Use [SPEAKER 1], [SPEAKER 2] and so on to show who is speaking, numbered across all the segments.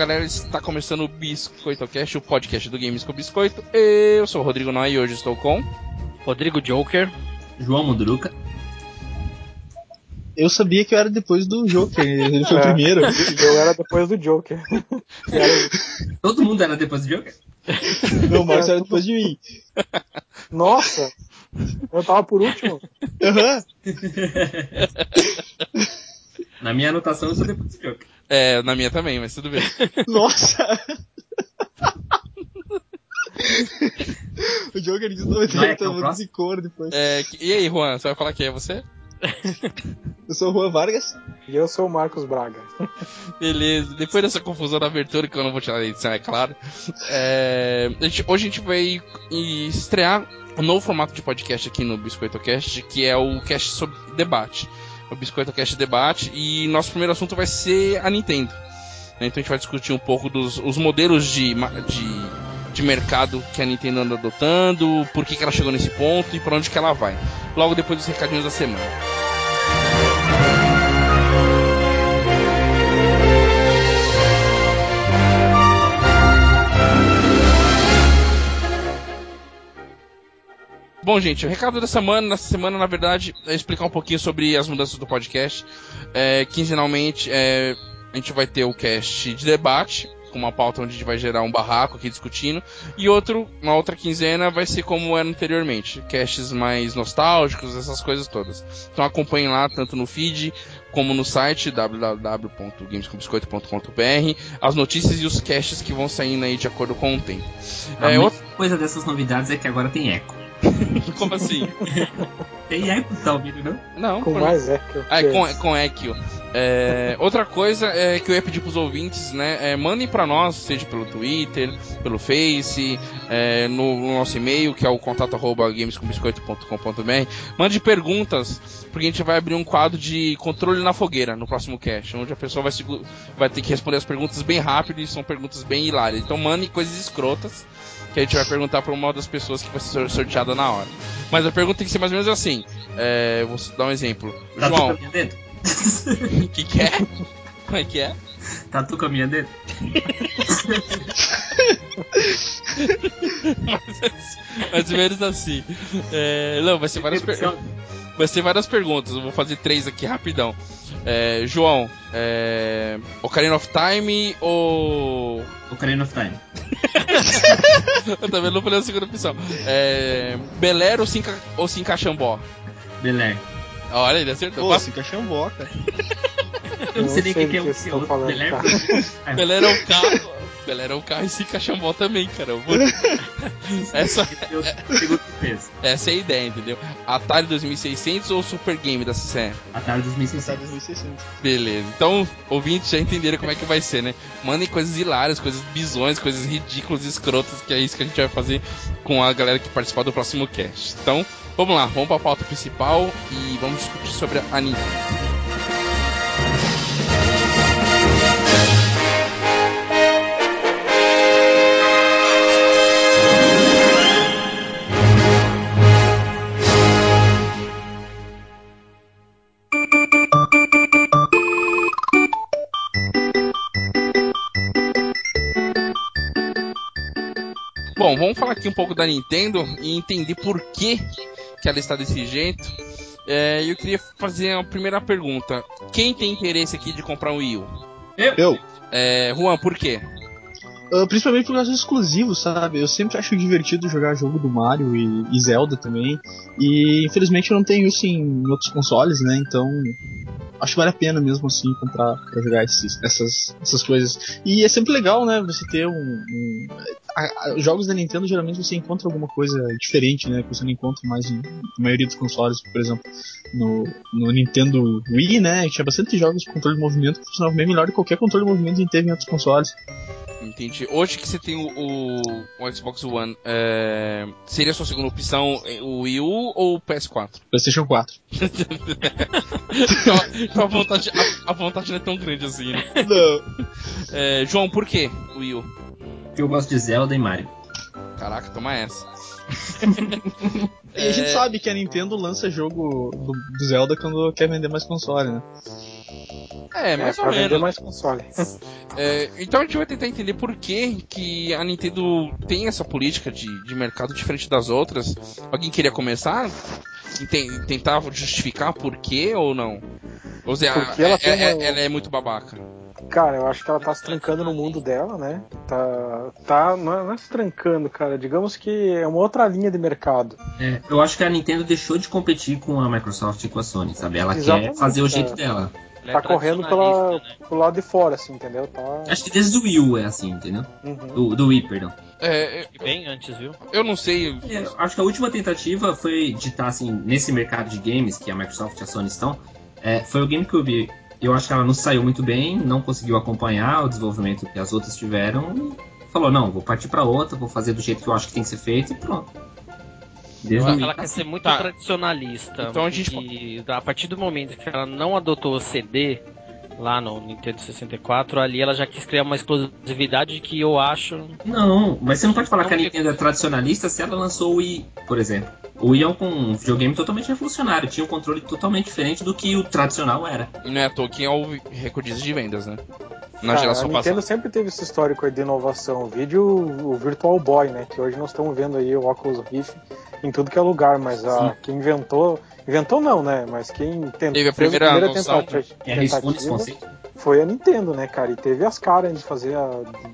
[SPEAKER 1] Galera, está começando o Biscoito Cast, o podcast do Games com Biscoito. Eu sou o Rodrigo Noy e hoje estou com
[SPEAKER 2] Rodrigo Joker,
[SPEAKER 3] João Munduruca.
[SPEAKER 4] Eu sabia que eu era depois do Joker, ele foi
[SPEAKER 5] É.
[SPEAKER 4] o primeiro.
[SPEAKER 5] Eu era depois do Joker. Era-
[SPEAKER 3] Todo mundo era depois do Joker?
[SPEAKER 4] Não, o Marcos era depois de mim.
[SPEAKER 5] Nossa! Eu tava por último.
[SPEAKER 4] Aham.
[SPEAKER 3] Na minha anotação eu sou depois do Joker.
[SPEAKER 1] É, na minha também, mas tudo bem.
[SPEAKER 4] Nossa! o Joker
[SPEAKER 3] é
[SPEAKER 4] ter
[SPEAKER 3] próximo?
[SPEAKER 4] de cor depois.
[SPEAKER 1] É, que- e aí, Juan, você vai falar quem é você?
[SPEAKER 4] Eu sou o Juan Vargas.
[SPEAKER 5] E eu sou o Marcos Braga.
[SPEAKER 1] Beleza, depois dessa confusão da abertura, que eu não vou tirar da edição, é claro. é, a gente- hoje a gente vai estrear um novo formato de podcast aqui no Biscoito Cast, que é o cast sobre debate. O Biscoito Cast Debate, e nosso primeiro assunto vai ser a Nintendo. né? Então a gente vai discutir um pouco dos os modelos de, de, de mercado que a Nintendo anda adotando, por que, que ela chegou nesse ponto e para onde que ela vai. Logo depois dos recadinhos da semana. Bom, gente, o recado da semana, nessa semana, na verdade, é explicar um pouquinho sobre as mudanças do podcast. É, quinzenalmente, é, a gente vai ter o cast de debate, com uma pauta onde a gente vai gerar um barraco aqui discutindo, e outro, uma outra quinzena vai ser como era anteriormente, casts mais nostálgicos, essas coisas todas. Então acompanhem lá, tanto no feed, como no site www.gamescombiscoito.com.br, as notícias e os casts que vão saindo aí de acordo com o tempo.
[SPEAKER 3] A
[SPEAKER 1] É, outra-
[SPEAKER 3] coisa dessas novidades é que agora tem eco.
[SPEAKER 1] Como assim?
[SPEAKER 3] Tem eco, tá ouvindo, não?
[SPEAKER 1] Não,
[SPEAKER 5] Com mais eco.
[SPEAKER 1] Ah,
[SPEAKER 5] que
[SPEAKER 1] com,
[SPEAKER 5] esse.
[SPEAKER 1] com Equio. É, outra coisa é que eu ia pedir pros ouvintes, né? é, mandem pra nós, seja pelo Twitter, pelo Face, é, no, no nosso e-mail, que é o contato arroba gamescombiscoito.com.br. Mande perguntas, porque a gente vai abrir um quadro de controle na fogueira no próximo cast, onde a pessoa vai, vai ter que responder as perguntas bem rápido e são perguntas bem hilárias. Então mandem coisas escrotas. Que a gente vai perguntar pra uma das pessoas que vai ser sorteada na hora. Mas a pergunta tem que ser mais ou menos assim. É, vou dar um exemplo.
[SPEAKER 3] Tatu
[SPEAKER 1] João, o que, que é? Como é que é?
[SPEAKER 3] Tatu caminha dentro?
[SPEAKER 1] mais, mais ou menos assim. É, não, vai ser, várias per- vai ser várias perguntas. Eu vou fazer três aqui rapidão. É, João, é, Ocarina of Time ou.
[SPEAKER 3] Ocarina of Time.
[SPEAKER 1] Eu também não falei a segunda opção. É, Belero ou Cinca, ou Cincaxambó?
[SPEAKER 3] Belé.
[SPEAKER 1] Olha, ele acertou.
[SPEAKER 4] Pô, se encaixambó, cara.
[SPEAKER 3] Eu não sei nem o que, que é o que é o
[SPEAKER 5] falando.
[SPEAKER 1] Belero é o carro. Belero é o carro e Cincaxambó também, cara. Eu vou- Essa,
[SPEAKER 3] peso.
[SPEAKER 1] essa é a ideia, entendeu? Atari 2600 ou Super Game da CCE?
[SPEAKER 3] Atari
[SPEAKER 4] Tá
[SPEAKER 3] 2600.
[SPEAKER 4] 2600.
[SPEAKER 1] Beleza. Então, ouvintes já entenderam como é que vai ser, né? Mandem coisas hilárias, coisas bizões, coisas ridículas e escrotas, que é isso que a gente vai fazer com a galera que participar do próximo cast. Então, vamos lá, vamos pra pauta principal e vamos discutir sobre a Nintendo. Vamos falar aqui um pouco da Nintendo e entender por que, que ela está desse jeito. É, eu queria fazer a primeira pergunta. Quem tem interesse aqui de comprar um Wii U?
[SPEAKER 4] Eu.
[SPEAKER 1] É, Juan, por quê?
[SPEAKER 4] Ah, principalmente por causa dos exclusivos, sabe? Eu sempre acho divertido jogar jogo do Mario e, e Zelda também. E infelizmente eu não tenho isso em outros consoles, né? Então acho que vale a pena mesmo assim comprar pra jogar esses, essas, essas coisas. E é sempre legal, né? Você ter um. um- a- a- os jogos da Nintendo geralmente você encontra alguma coisa diferente, né? Que você não encontra mais em, na maioria dos consoles, por exemplo. No, no Nintendo Wii, né? Tinha bastante jogos com controle de movimento que funcionavam bem melhor que qualquer controle de movimento que a gente teve em outros consoles.
[SPEAKER 1] Entendi. Hoje que você tem o, o- o Xbox One, é, seria a sua segunda opção é, o Wii U ou o PS4?
[SPEAKER 4] PlayStation 4.
[SPEAKER 1] A, vontade, a, a vontade não é tão grande assim, né?
[SPEAKER 4] Não.
[SPEAKER 1] É, João, por que o Wii U?
[SPEAKER 3] Eu gosto de Zelda e Mario.
[SPEAKER 1] Caraca, toma essa.
[SPEAKER 4] E a gente
[SPEAKER 1] É,
[SPEAKER 4] sabe que a Nintendo lança jogo do, do Zelda quando quer vender mais console, né?
[SPEAKER 1] É,
[SPEAKER 5] É,
[SPEAKER 1] mais
[SPEAKER 5] pra
[SPEAKER 1] ou
[SPEAKER 5] vender
[SPEAKER 1] menos.
[SPEAKER 5] mais console.
[SPEAKER 1] É, então a gente vai tentar entender por que, que a Nintendo tem essa política de, de mercado diferente das outras. Alguém queria começar? E ten- tentar justificar por quê ou não? Ou seja,
[SPEAKER 5] Porque ela
[SPEAKER 1] é- é-
[SPEAKER 5] uma-
[SPEAKER 1] ela é muito babaca.
[SPEAKER 5] Cara, eu acho que ela tá se trancando no mundo dela, né? Tá. tá não, é, não é se trancando, cara. Digamos que é uma outra linha de mercado.
[SPEAKER 3] É, eu acho que a Nintendo deixou de competir com a Microsoft e com a Sony, sabe? Ela quer
[SPEAKER 5] Exatamente,
[SPEAKER 3] fazer o
[SPEAKER 5] é.
[SPEAKER 3] jeito dela.
[SPEAKER 2] Ela é
[SPEAKER 5] tá correndo pela,
[SPEAKER 2] né?
[SPEAKER 5] pro lado de fora, assim, entendeu? Tá.
[SPEAKER 3] Acho que desde o Wii U é assim, entendeu?
[SPEAKER 5] Uhum.
[SPEAKER 3] Do, do Wii, perdão.
[SPEAKER 1] É,
[SPEAKER 2] E bem antes, viu?
[SPEAKER 1] eu não sei.
[SPEAKER 3] É, acho que a última tentativa foi de estar assim, nesse mercado de games que a Microsoft e a Sony estão, é, foi o GameCube. Eu acho que ela não saiu muito bem, não conseguiu acompanhar o desenvolvimento que as outras tiveram falou, não, vou partir para outra, vou fazer do jeito que eu acho que tem que ser feito e pronto. Desde
[SPEAKER 2] ela
[SPEAKER 3] tá
[SPEAKER 2] quer ser muito
[SPEAKER 1] Tá.
[SPEAKER 2] tradicionalista.
[SPEAKER 1] Então a gente-
[SPEAKER 2] E a partir do momento que ela não adotou o CD lá no Nintendo 64, ali ela já quis criar uma exclusividade que eu acho.
[SPEAKER 3] Não, mas você não pode falar
[SPEAKER 2] Não,
[SPEAKER 3] que a Nintendo é tradicionalista se ela lançou o Wii, por exemplo. O Wii é um videogame totalmente revolucionário, tinha um controle totalmente diferente do que o tradicional era.
[SPEAKER 1] E não é à toa que é o recordista de vendas, né? Na
[SPEAKER 5] Cara, a
[SPEAKER 1] geração
[SPEAKER 5] Nintendo
[SPEAKER 1] passada.
[SPEAKER 5] sempre teve esse histórico aí de inovação. Vídeo o Virtual Boy, né? Que hoje nós estamos vendo aí o Oculus Rift em tudo que é lugar, mas a, quem inventou. Inventou não, né? Mas quem tentou,
[SPEAKER 1] Teve a primeira noção,
[SPEAKER 5] tentativa,
[SPEAKER 3] É arriscou nesse
[SPEAKER 5] tentativa foi a Nintendo, né, cara? E teve as caras de fazer a,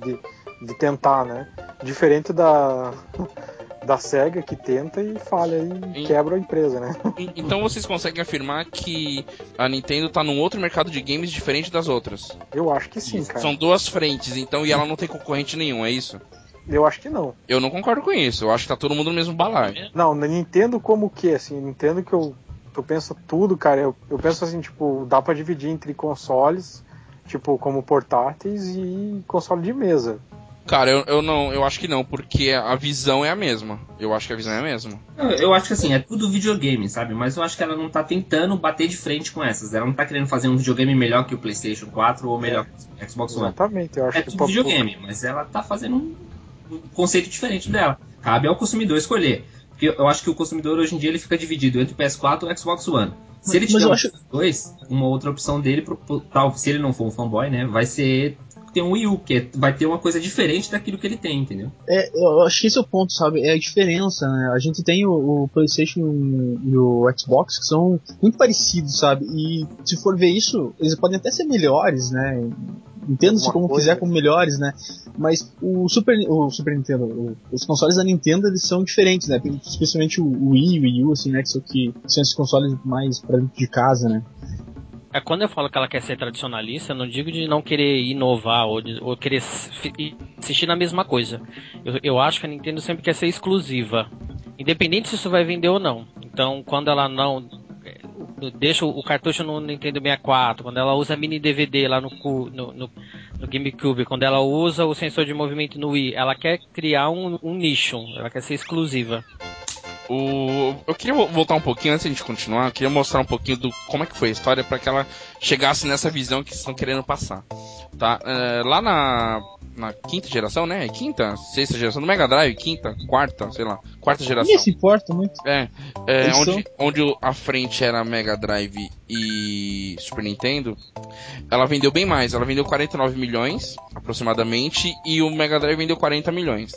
[SPEAKER 5] de, de tentar, né? Diferente da da Sega que tenta e falha e quebra a empresa, né?
[SPEAKER 1] Então vocês conseguem afirmar que a Nintendo tá num outro mercado de games diferente das outras.
[SPEAKER 5] Eu acho que sim, cara.
[SPEAKER 1] São duas frentes, então, e ela não tem concorrente nenhum, é isso?
[SPEAKER 5] Eu acho que não.
[SPEAKER 1] Eu não concordo com isso. Eu acho que tá todo mundo no mesmo balaio.
[SPEAKER 5] Não, na Nintendo como o que? Assim, Nintendo que eu, eu penso tudo, cara. Eu, eu penso assim, tipo, dá pra dividir entre consoles, tipo, como portáteis e console de mesa.
[SPEAKER 1] Cara, eu, eu não, eu acho que não, porque a visão é a mesma. Eu acho que a visão é a mesma.
[SPEAKER 3] Eu- Eu acho que assim, é tudo videogame, sabe? Mas eu acho que ela não tá tentando bater de frente com essas. Ela não tá querendo fazer um videogame melhor que o PlayStation 4 ou melhor que o Xbox One.
[SPEAKER 5] Exatamente, eu acho
[SPEAKER 3] É
[SPEAKER 5] que
[SPEAKER 3] tudo videogame, mas ela tá fazendo um conceito diferente dela. Cabe ao consumidor escolher. Porque eu acho que o consumidor hoje em dia ele fica dividido entre o PS4 e o Xbox One. Se ele tiver um
[SPEAKER 4] acho-
[SPEAKER 3] dois, uma outra opção dele, pro- pro- tal, se ele não for um fanboy, né, vai ser ter um Wii U, que é- vai ter uma coisa diferente daquilo que ele tem, entendeu?
[SPEAKER 4] É, eu acho que esse é o ponto, sabe? É a diferença, né? A gente tem o, o PlayStation e o Xbox que são muito parecidos, sabe? E se for ver isso, eles podem até ser melhores, né? Entenda-se como
[SPEAKER 5] coisa.
[SPEAKER 4] quiser como melhores, né? Mas o Super, o Super Nintendo, o- os consoles da Nintendo eles são diferentes, né? Especialmente o o Wii e o Wii U, assim, né? Que são, que são esses consoles mais pra dentro de casa, né?
[SPEAKER 2] É quando eu falo que ela quer ser tradicionalista, eu não digo de não querer inovar ou, de- ou querer insistir na mesma coisa. Eu, eu acho que a Nintendo sempre quer ser exclusiva, independente se isso vai vender ou não. Então, quando ela não eh, deixa o cartucho no Nintendo 64, quando ela usa mini DVD lá no, no, no, no GameCube, quando ela usa o sensor de movimento no Wii, ela quer criar um, um nicho, ela quer ser exclusiva.
[SPEAKER 1] O... Eu queria vo- voltar um pouquinho antes de a gente continuar. Eu queria mostrar um pouquinho do como é que foi a história para que ela chegasse nessa visão que vocês estão querendo passar. Tá? É, lá na, na quinta geração, né? Quinta, sexta geração do Mega Drive, quinta, quarta, sei lá, quarta geração.
[SPEAKER 4] Ninguém se importa muito.
[SPEAKER 1] É, é onde, onde a frente era Mega Drive e Super Nintendo, ela vendeu bem mais. Ela vendeu 49 milhões, aproximadamente, e o Mega Drive vendeu 40 milhões.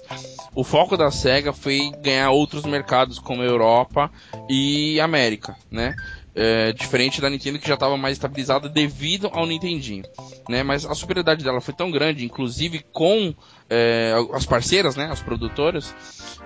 [SPEAKER 1] O foco da SEGA foi ganhar outros mercados, como Europa e América, né? É, diferente da Nintendo que já estava mais estabilizada devido ao Nintendinho, né? Mas a superioridade dela foi tão grande, inclusive com é, as parceiras, né? As produtoras,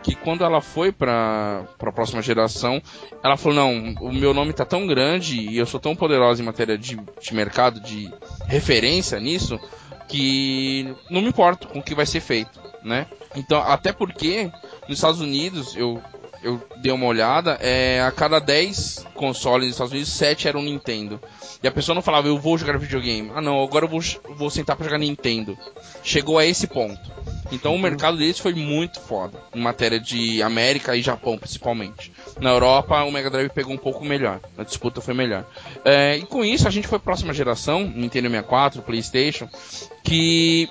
[SPEAKER 1] que quando ela foi para a próxima geração, ela falou: não, o meu nome tá tão grande e eu sou tão poderosa em matéria de, de mercado, de referência nisso, que não me importo com o que vai ser feito, né? Então, até porque nos Estados Unidos, eu, eu dei uma olhada, é, a cada 10 consoles nos Estados Unidos, 7 eram Nintendo. E a pessoa não falava, eu vou jogar videogame. Ah, não, agora eu vou, vou sentar pra jogar Nintendo. Chegou a esse ponto. Então o mercado deles foi muito foda, em matéria de América e Japão, principalmente. Na Europa, o Mega Drive pegou um pouco melhor, a disputa foi melhor. É, e com isso, a gente foi próxima geração, Nintendo 64, PlayStation, que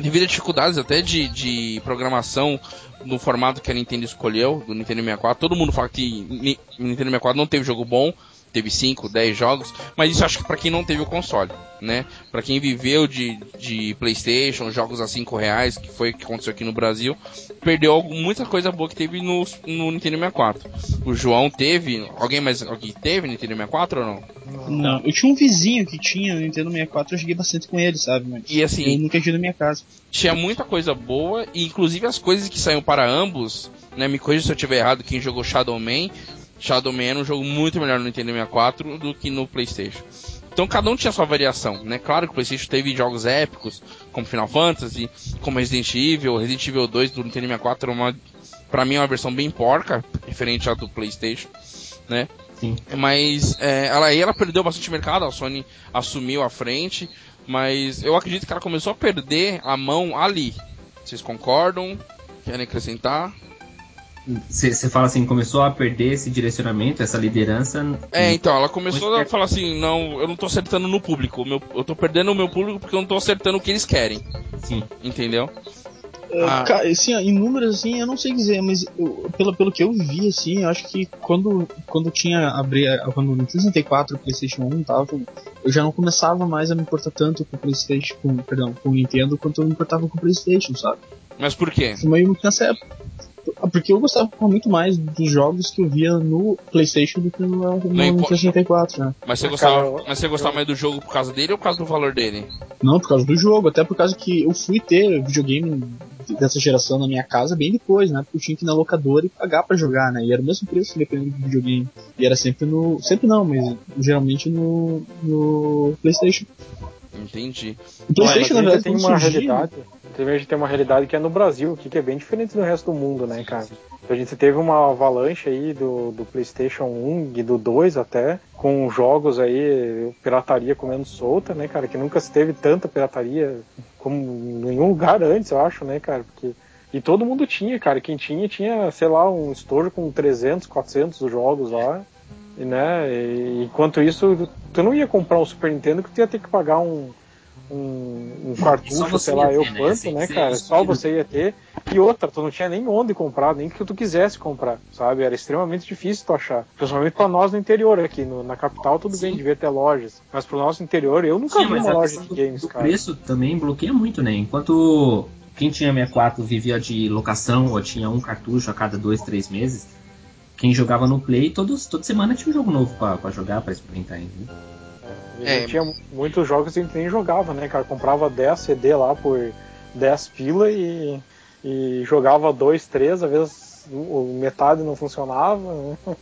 [SPEAKER 1] devido a dificuldades até de, de programação no formato que a Nintendo escolheu, do Nintendo 64, todo mundo fala que Ni- Nintendo 64 não teve jogo bom, teve 5, 10 jogos, mas isso acho que para quem não teve o console, né? Para quem viveu de, de PlayStation, jogos a 5 reais, que foi o que aconteceu aqui no Brasil, perdeu muita coisa boa que teve no, no Nintendo 64. O João teve, alguém mais alguém teve Nintendo 64 ou não?
[SPEAKER 4] Não, eu tinha um vizinho que tinha o Nintendo 64, eu joguei bastante com ele, sabe? Mas
[SPEAKER 1] E assim,
[SPEAKER 4] eu nunca tive na minha casa.
[SPEAKER 1] tinha muita coisa boa e inclusive as coisas que saíram para ambos, né? Me corrija se eu estiver errado, quem jogou Shadow Man, Shadow Man era um jogo muito melhor no Nintendo 64 do que no PlayStation. Então cada um tinha sua variação, né? Claro que o PlayStation teve jogos épicos, como Final Fantasy, como Resident Evil, Resident Evil 2 do Nintendo 64 é uma para mim é uma versão bem porca, referente à do PlayStation, né?
[SPEAKER 3] Sim.
[SPEAKER 1] Mas é, ela aí ela perdeu bastante mercado, a Sony assumiu a frente, mas eu acredito que ela começou a perder a mão ali. Vocês concordam? Querem acrescentar?
[SPEAKER 3] Você fala assim, começou a perder esse direcionamento, essa liderança.
[SPEAKER 1] É, então, ela começou a falar assim, não, eu não tô acertando no público, meu, eu tô perdendo o meu público porque eu não tô acertando o que eles querem,
[SPEAKER 3] Sim.
[SPEAKER 1] entendeu?
[SPEAKER 4] É,
[SPEAKER 1] Ah.
[SPEAKER 4] Cara, assim, ó, em números, assim, eu não sei dizer, mas eu- pelo, pelo que eu vi, assim, eu acho que quando, quando tinha abri, quando no 64 o PlayStation 1 tava, eu já não começava mais a me importar tanto com o PlayStation, com, perdão, com o Nintendo, quanto eu me importava com o PlayStation, sabe?
[SPEAKER 1] Mas por quê?
[SPEAKER 4] Foi meio que nessa época. Ah, Porque eu gostava muito mais dos jogos que eu via no PlayStation do que no, no
[SPEAKER 1] impo-
[SPEAKER 4] Nintendo 64, né?
[SPEAKER 1] Mas você
[SPEAKER 5] Cara,
[SPEAKER 1] gostava,
[SPEAKER 5] eu-
[SPEAKER 1] mas você gostava mais do jogo por causa dele ou por causa do valor dele?
[SPEAKER 4] Não, por causa do jogo, até por causa que eu fui ter videogame dessa geração na minha casa bem depois, né? Porque eu tinha que ir na locadora e pagar pra jogar, né? E era o mesmo preço dependendo do videogame. E era sempre no. Sempre não, mas geralmente no. no PlayStation.
[SPEAKER 1] Entendi.
[SPEAKER 4] O PlayStation,
[SPEAKER 5] Mas
[SPEAKER 4] na verdade,
[SPEAKER 5] tem uma
[SPEAKER 4] surgiu,
[SPEAKER 5] realidade. A gente tem uma realidade que é no Brasil, que é bem diferente do resto do mundo, né, cara? A gente teve uma avalanche aí do, do PlayStation 1 e do 2 até, com jogos aí, pirataria comendo solta, né, cara? Que nunca se teve tanta pirataria como em nenhum lugar antes, eu acho, né, cara? Porque. E todo mundo tinha, cara. Quem tinha, tinha, sei lá, um estojo com 300, 400 jogos lá. E, né? E, enquanto isso, tu não ia comprar um Super Nintendo que tu ia ter que pagar um, um, um cartucho, sei lá, eu
[SPEAKER 3] ter, né?
[SPEAKER 5] quanto, né,
[SPEAKER 3] ser
[SPEAKER 5] cara? Só você ia ter. E outra, tu não tinha nem onde comprar, nem que tu quisesse comprar, sabe? Era extremamente difícil tu achar. Principalmente pra nós no interior aqui. No, na capital, tudo bem,
[SPEAKER 3] Sim.
[SPEAKER 5] devia ter lojas. Mas pro nosso interior, eu nunca vi uma loja de games,
[SPEAKER 3] do
[SPEAKER 5] cara.
[SPEAKER 3] preço também bloqueia muito, né? Enquanto quem tinha 64 vivia de locação ou tinha um cartucho a cada dois, três meses, quem jogava no Play, todos, toda semana tinha um jogo novo pra, pra jogar, pra experimentar ainda.
[SPEAKER 5] A
[SPEAKER 1] É.
[SPEAKER 5] tinha muitos jogos que a gente nem jogava, né, cara? Comprava 10 CD lá por 10 pila e, e jogava 2, 3, às vezes o- metade não funcionava, né?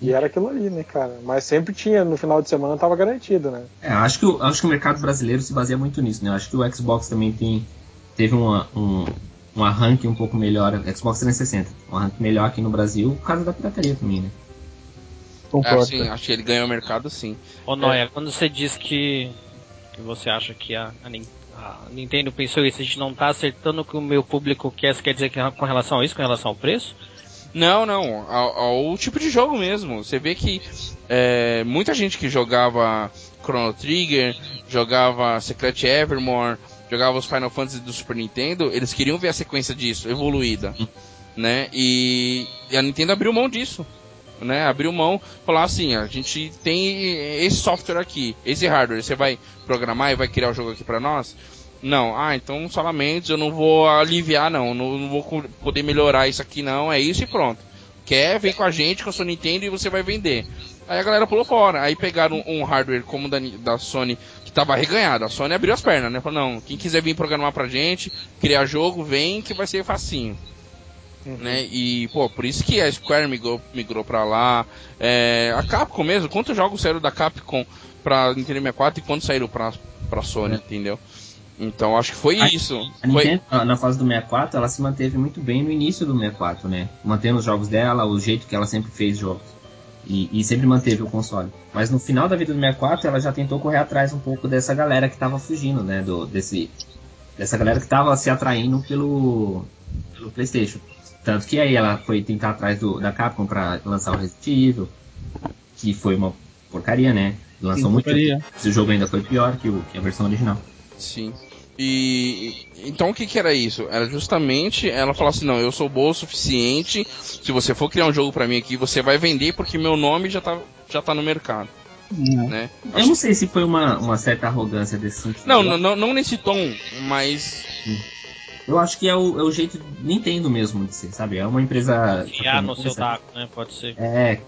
[SPEAKER 5] E era aquilo ali, né, cara? Mas sempre tinha, no final de semana tava garantido, né?
[SPEAKER 3] É, acho que, o- acho que o mercado brasileiro se baseia muito nisso, né? Acho que o Xbox também tem, teve uma, um, um arranque um pouco melhor, Xbox 360, um arranque melhor aqui no Brasil por causa da pirataria também, né?
[SPEAKER 4] concordo.
[SPEAKER 1] Ah, sim, acho que ele ganhou o mercado sim.
[SPEAKER 2] Ô Noia, quando você diz que, que você acha que a, a Nin- a Nintendo pensou isso, a gente não tá acertando o que o meu público quer, você quer dizer que com relação a isso, com relação ao preço?
[SPEAKER 1] Não, não, ao, ao tipo de jogo mesmo. Você vê que é, muita gente que jogava Chrono Trigger, jogava Secret Evermore, jogava os Final Fantasy do Super Nintendo, eles queriam ver a sequência disso, evoluída, né? E, e a Nintendo abriu mão disso, né? Abriu mão, falar assim, a gente tem esse software aqui, esse hardware, você vai programar e vai criar o jogo aqui pra nós? Não, ah, então só lamentos, eu não vou aliviar não, não, não vou poder melhorar isso aqui não, é isso e pronto. Quer, vem com a gente, com a sua Nintendo e você vai vender. Aí a galera pulou fora, aí pegaram um hardware como da, da Sony, que tava arreganhado, a Sony abriu as pernas, né, falou, não, quem quiser vir programar pra gente, criar jogo, vem que vai ser facinho. Né? E, pô, por isso que a Square migrou, migrou pra lá. É, a Capcom mesmo, quantos jogos saíram da Capcom pra Nintendo 64 e quantos saíram pra, pra Sony,
[SPEAKER 3] É.
[SPEAKER 1] entendeu? Então acho que foi
[SPEAKER 3] A-
[SPEAKER 1] isso.
[SPEAKER 3] A
[SPEAKER 1] Foi,
[SPEAKER 3] Nintendo, na- na fase do 64, ela se manteve muito bem no início do 64, né? Mantendo os jogos dela, o jeito que ela sempre fez jogos. E, e sempre manteve o console. Mas no final da vida do 64, ela já tentou correr atrás um pouco dessa galera que tava fugindo, né? Do, desse, dessa galera que tava se atraindo pelo, pelo PlayStation. Tanto que aí ela foi tentar atrás do, da Capcom pra lançar o Resident Evil, que foi uma porcaria, né? Lançou
[SPEAKER 4] Sim,
[SPEAKER 3] muito.
[SPEAKER 4] porcaria.
[SPEAKER 3] Esse jogo ainda foi pior que, o, que a versão original.
[SPEAKER 1] sim. E então o que, que era isso? Era justamente ela falar assim, não, eu sou boa o suficiente. Se você for criar um jogo para mim aqui, você vai vender porque meu nome já tá, já tá no mercado.
[SPEAKER 4] Não.
[SPEAKER 1] Né?
[SPEAKER 3] Eu não sei se foi uma, uma certa arrogância desse sentido.
[SPEAKER 1] Não, não, não, não nesse tom, mas
[SPEAKER 3] Eu acho que é o, é o jeito Nintendo mesmo de ser, sabe? É uma empresa.
[SPEAKER 2] Criar no seu taco, né? Pode ser.
[SPEAKER 3] É,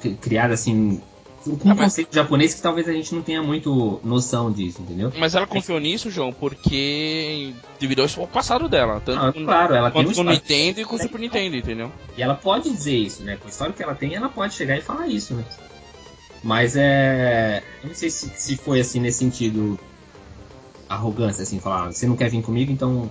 [SPEAKER 3] cri- criada assim. Com um conceito japonês que talvez a gente não tenha muito noção disso, entendeu?
[SPEAKER 1] mas ela confiou nisso, João, porque devido ao passado dela, tanto
[SPEAKER 3] Ah, claro, ela tem um
[SPEAKER 1] quanto com o. Nintendo e com o Super Nintendo, entendeu?
[SPEAKER 3] E ela pode dizer isso, né? Com a história que ela tem, ela pode chegar e falar isso, né? Mas é. Eu não sei se, se foi assim nesse sentido. Arrogância, assim, falar, "Ah, você não quer vir comigo, então.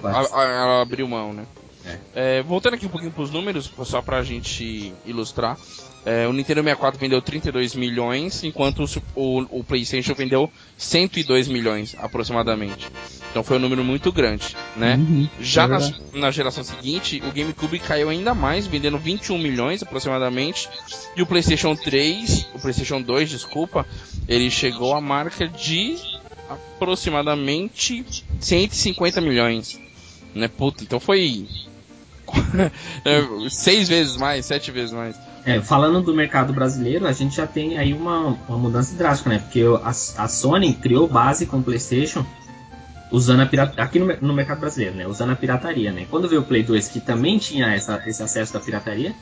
[SPEAKER 3] vai."
[SPEAKER 1] A- a- Ela abriu mão, né?
[SPEAKER 3] É.
[SPEAKER 1] É, voltando aqui um pouquinho pros números, só pra gente ilustrar. É, o Nintendo 64 vendeu 32 milhões, enquanto o, o- o PlayStation vendeu 102 milhões, aproximadamente. Então foi um número muito grande, né?
[SPEAKER 4] Uhum,
[SPEAKER 1] Já
[SPEAKER 4] é
[SPEAKER 1] na, na geração seguinte, o GameCube caiu ainda mais, vendendo 21 milhões aproximadamente. E o PlayStation 3, o PlayStation 2, desculpa, ele chegou à marca de aproximadamente 150 milhões. Né? Puta, então foi. é, seis vezes mais, sete vezes mais.
[SPEAKER 3] É, falando do mercado brasileiro, a gente já tem aí uma, uma mudança drástica, né? Porque a, a Sony criou base com o PlayStation usando a pirataria. Aqui no, no mercado brasileiro, né? Usando a pirataria, né? Quando veio o Play 2, que também tinha essa, esse acesso da pirataria,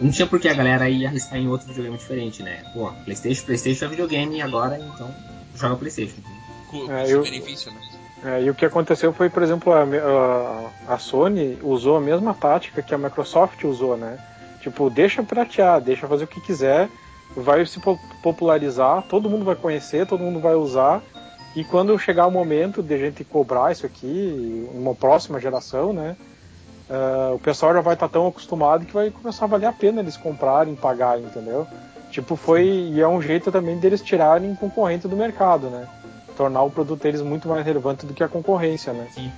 [SPEAKER 3] não tinha por que a galera ir arriscar em outro videogame diferente, né? Pô, PlayStation, PlayStation é videogame agora, então joga PlayStation.
[SPEAKER 1] Com, com
[SPEAKER 5] É, eu-
[SPEAKER 1] benefício, né?
[SPEAKER 5] É, e o que aconteceu foi, por exemplo, a, a, a Sony usou a mesma tática que a Microsoft usou, né? Tipo, deixa piratear, deixa fazer o que quiser, vai se po- popularizar, todo mundo vai conhecer, todo mundo vai usar, e quando chegar o momento de a gente cobrar isso aqui, uma próxima geração, né? ah, o pessoal já vai estar tão acostumado que vai começar a valer a pena eles comprarem, pagarem, entendeu? Tipo, foi. E é um jeito também deles tirarem concorrente do mercado, né? tornar o produto deles muito mais relevante do que a concorrência, né?
[SPEAKER 3] Sim.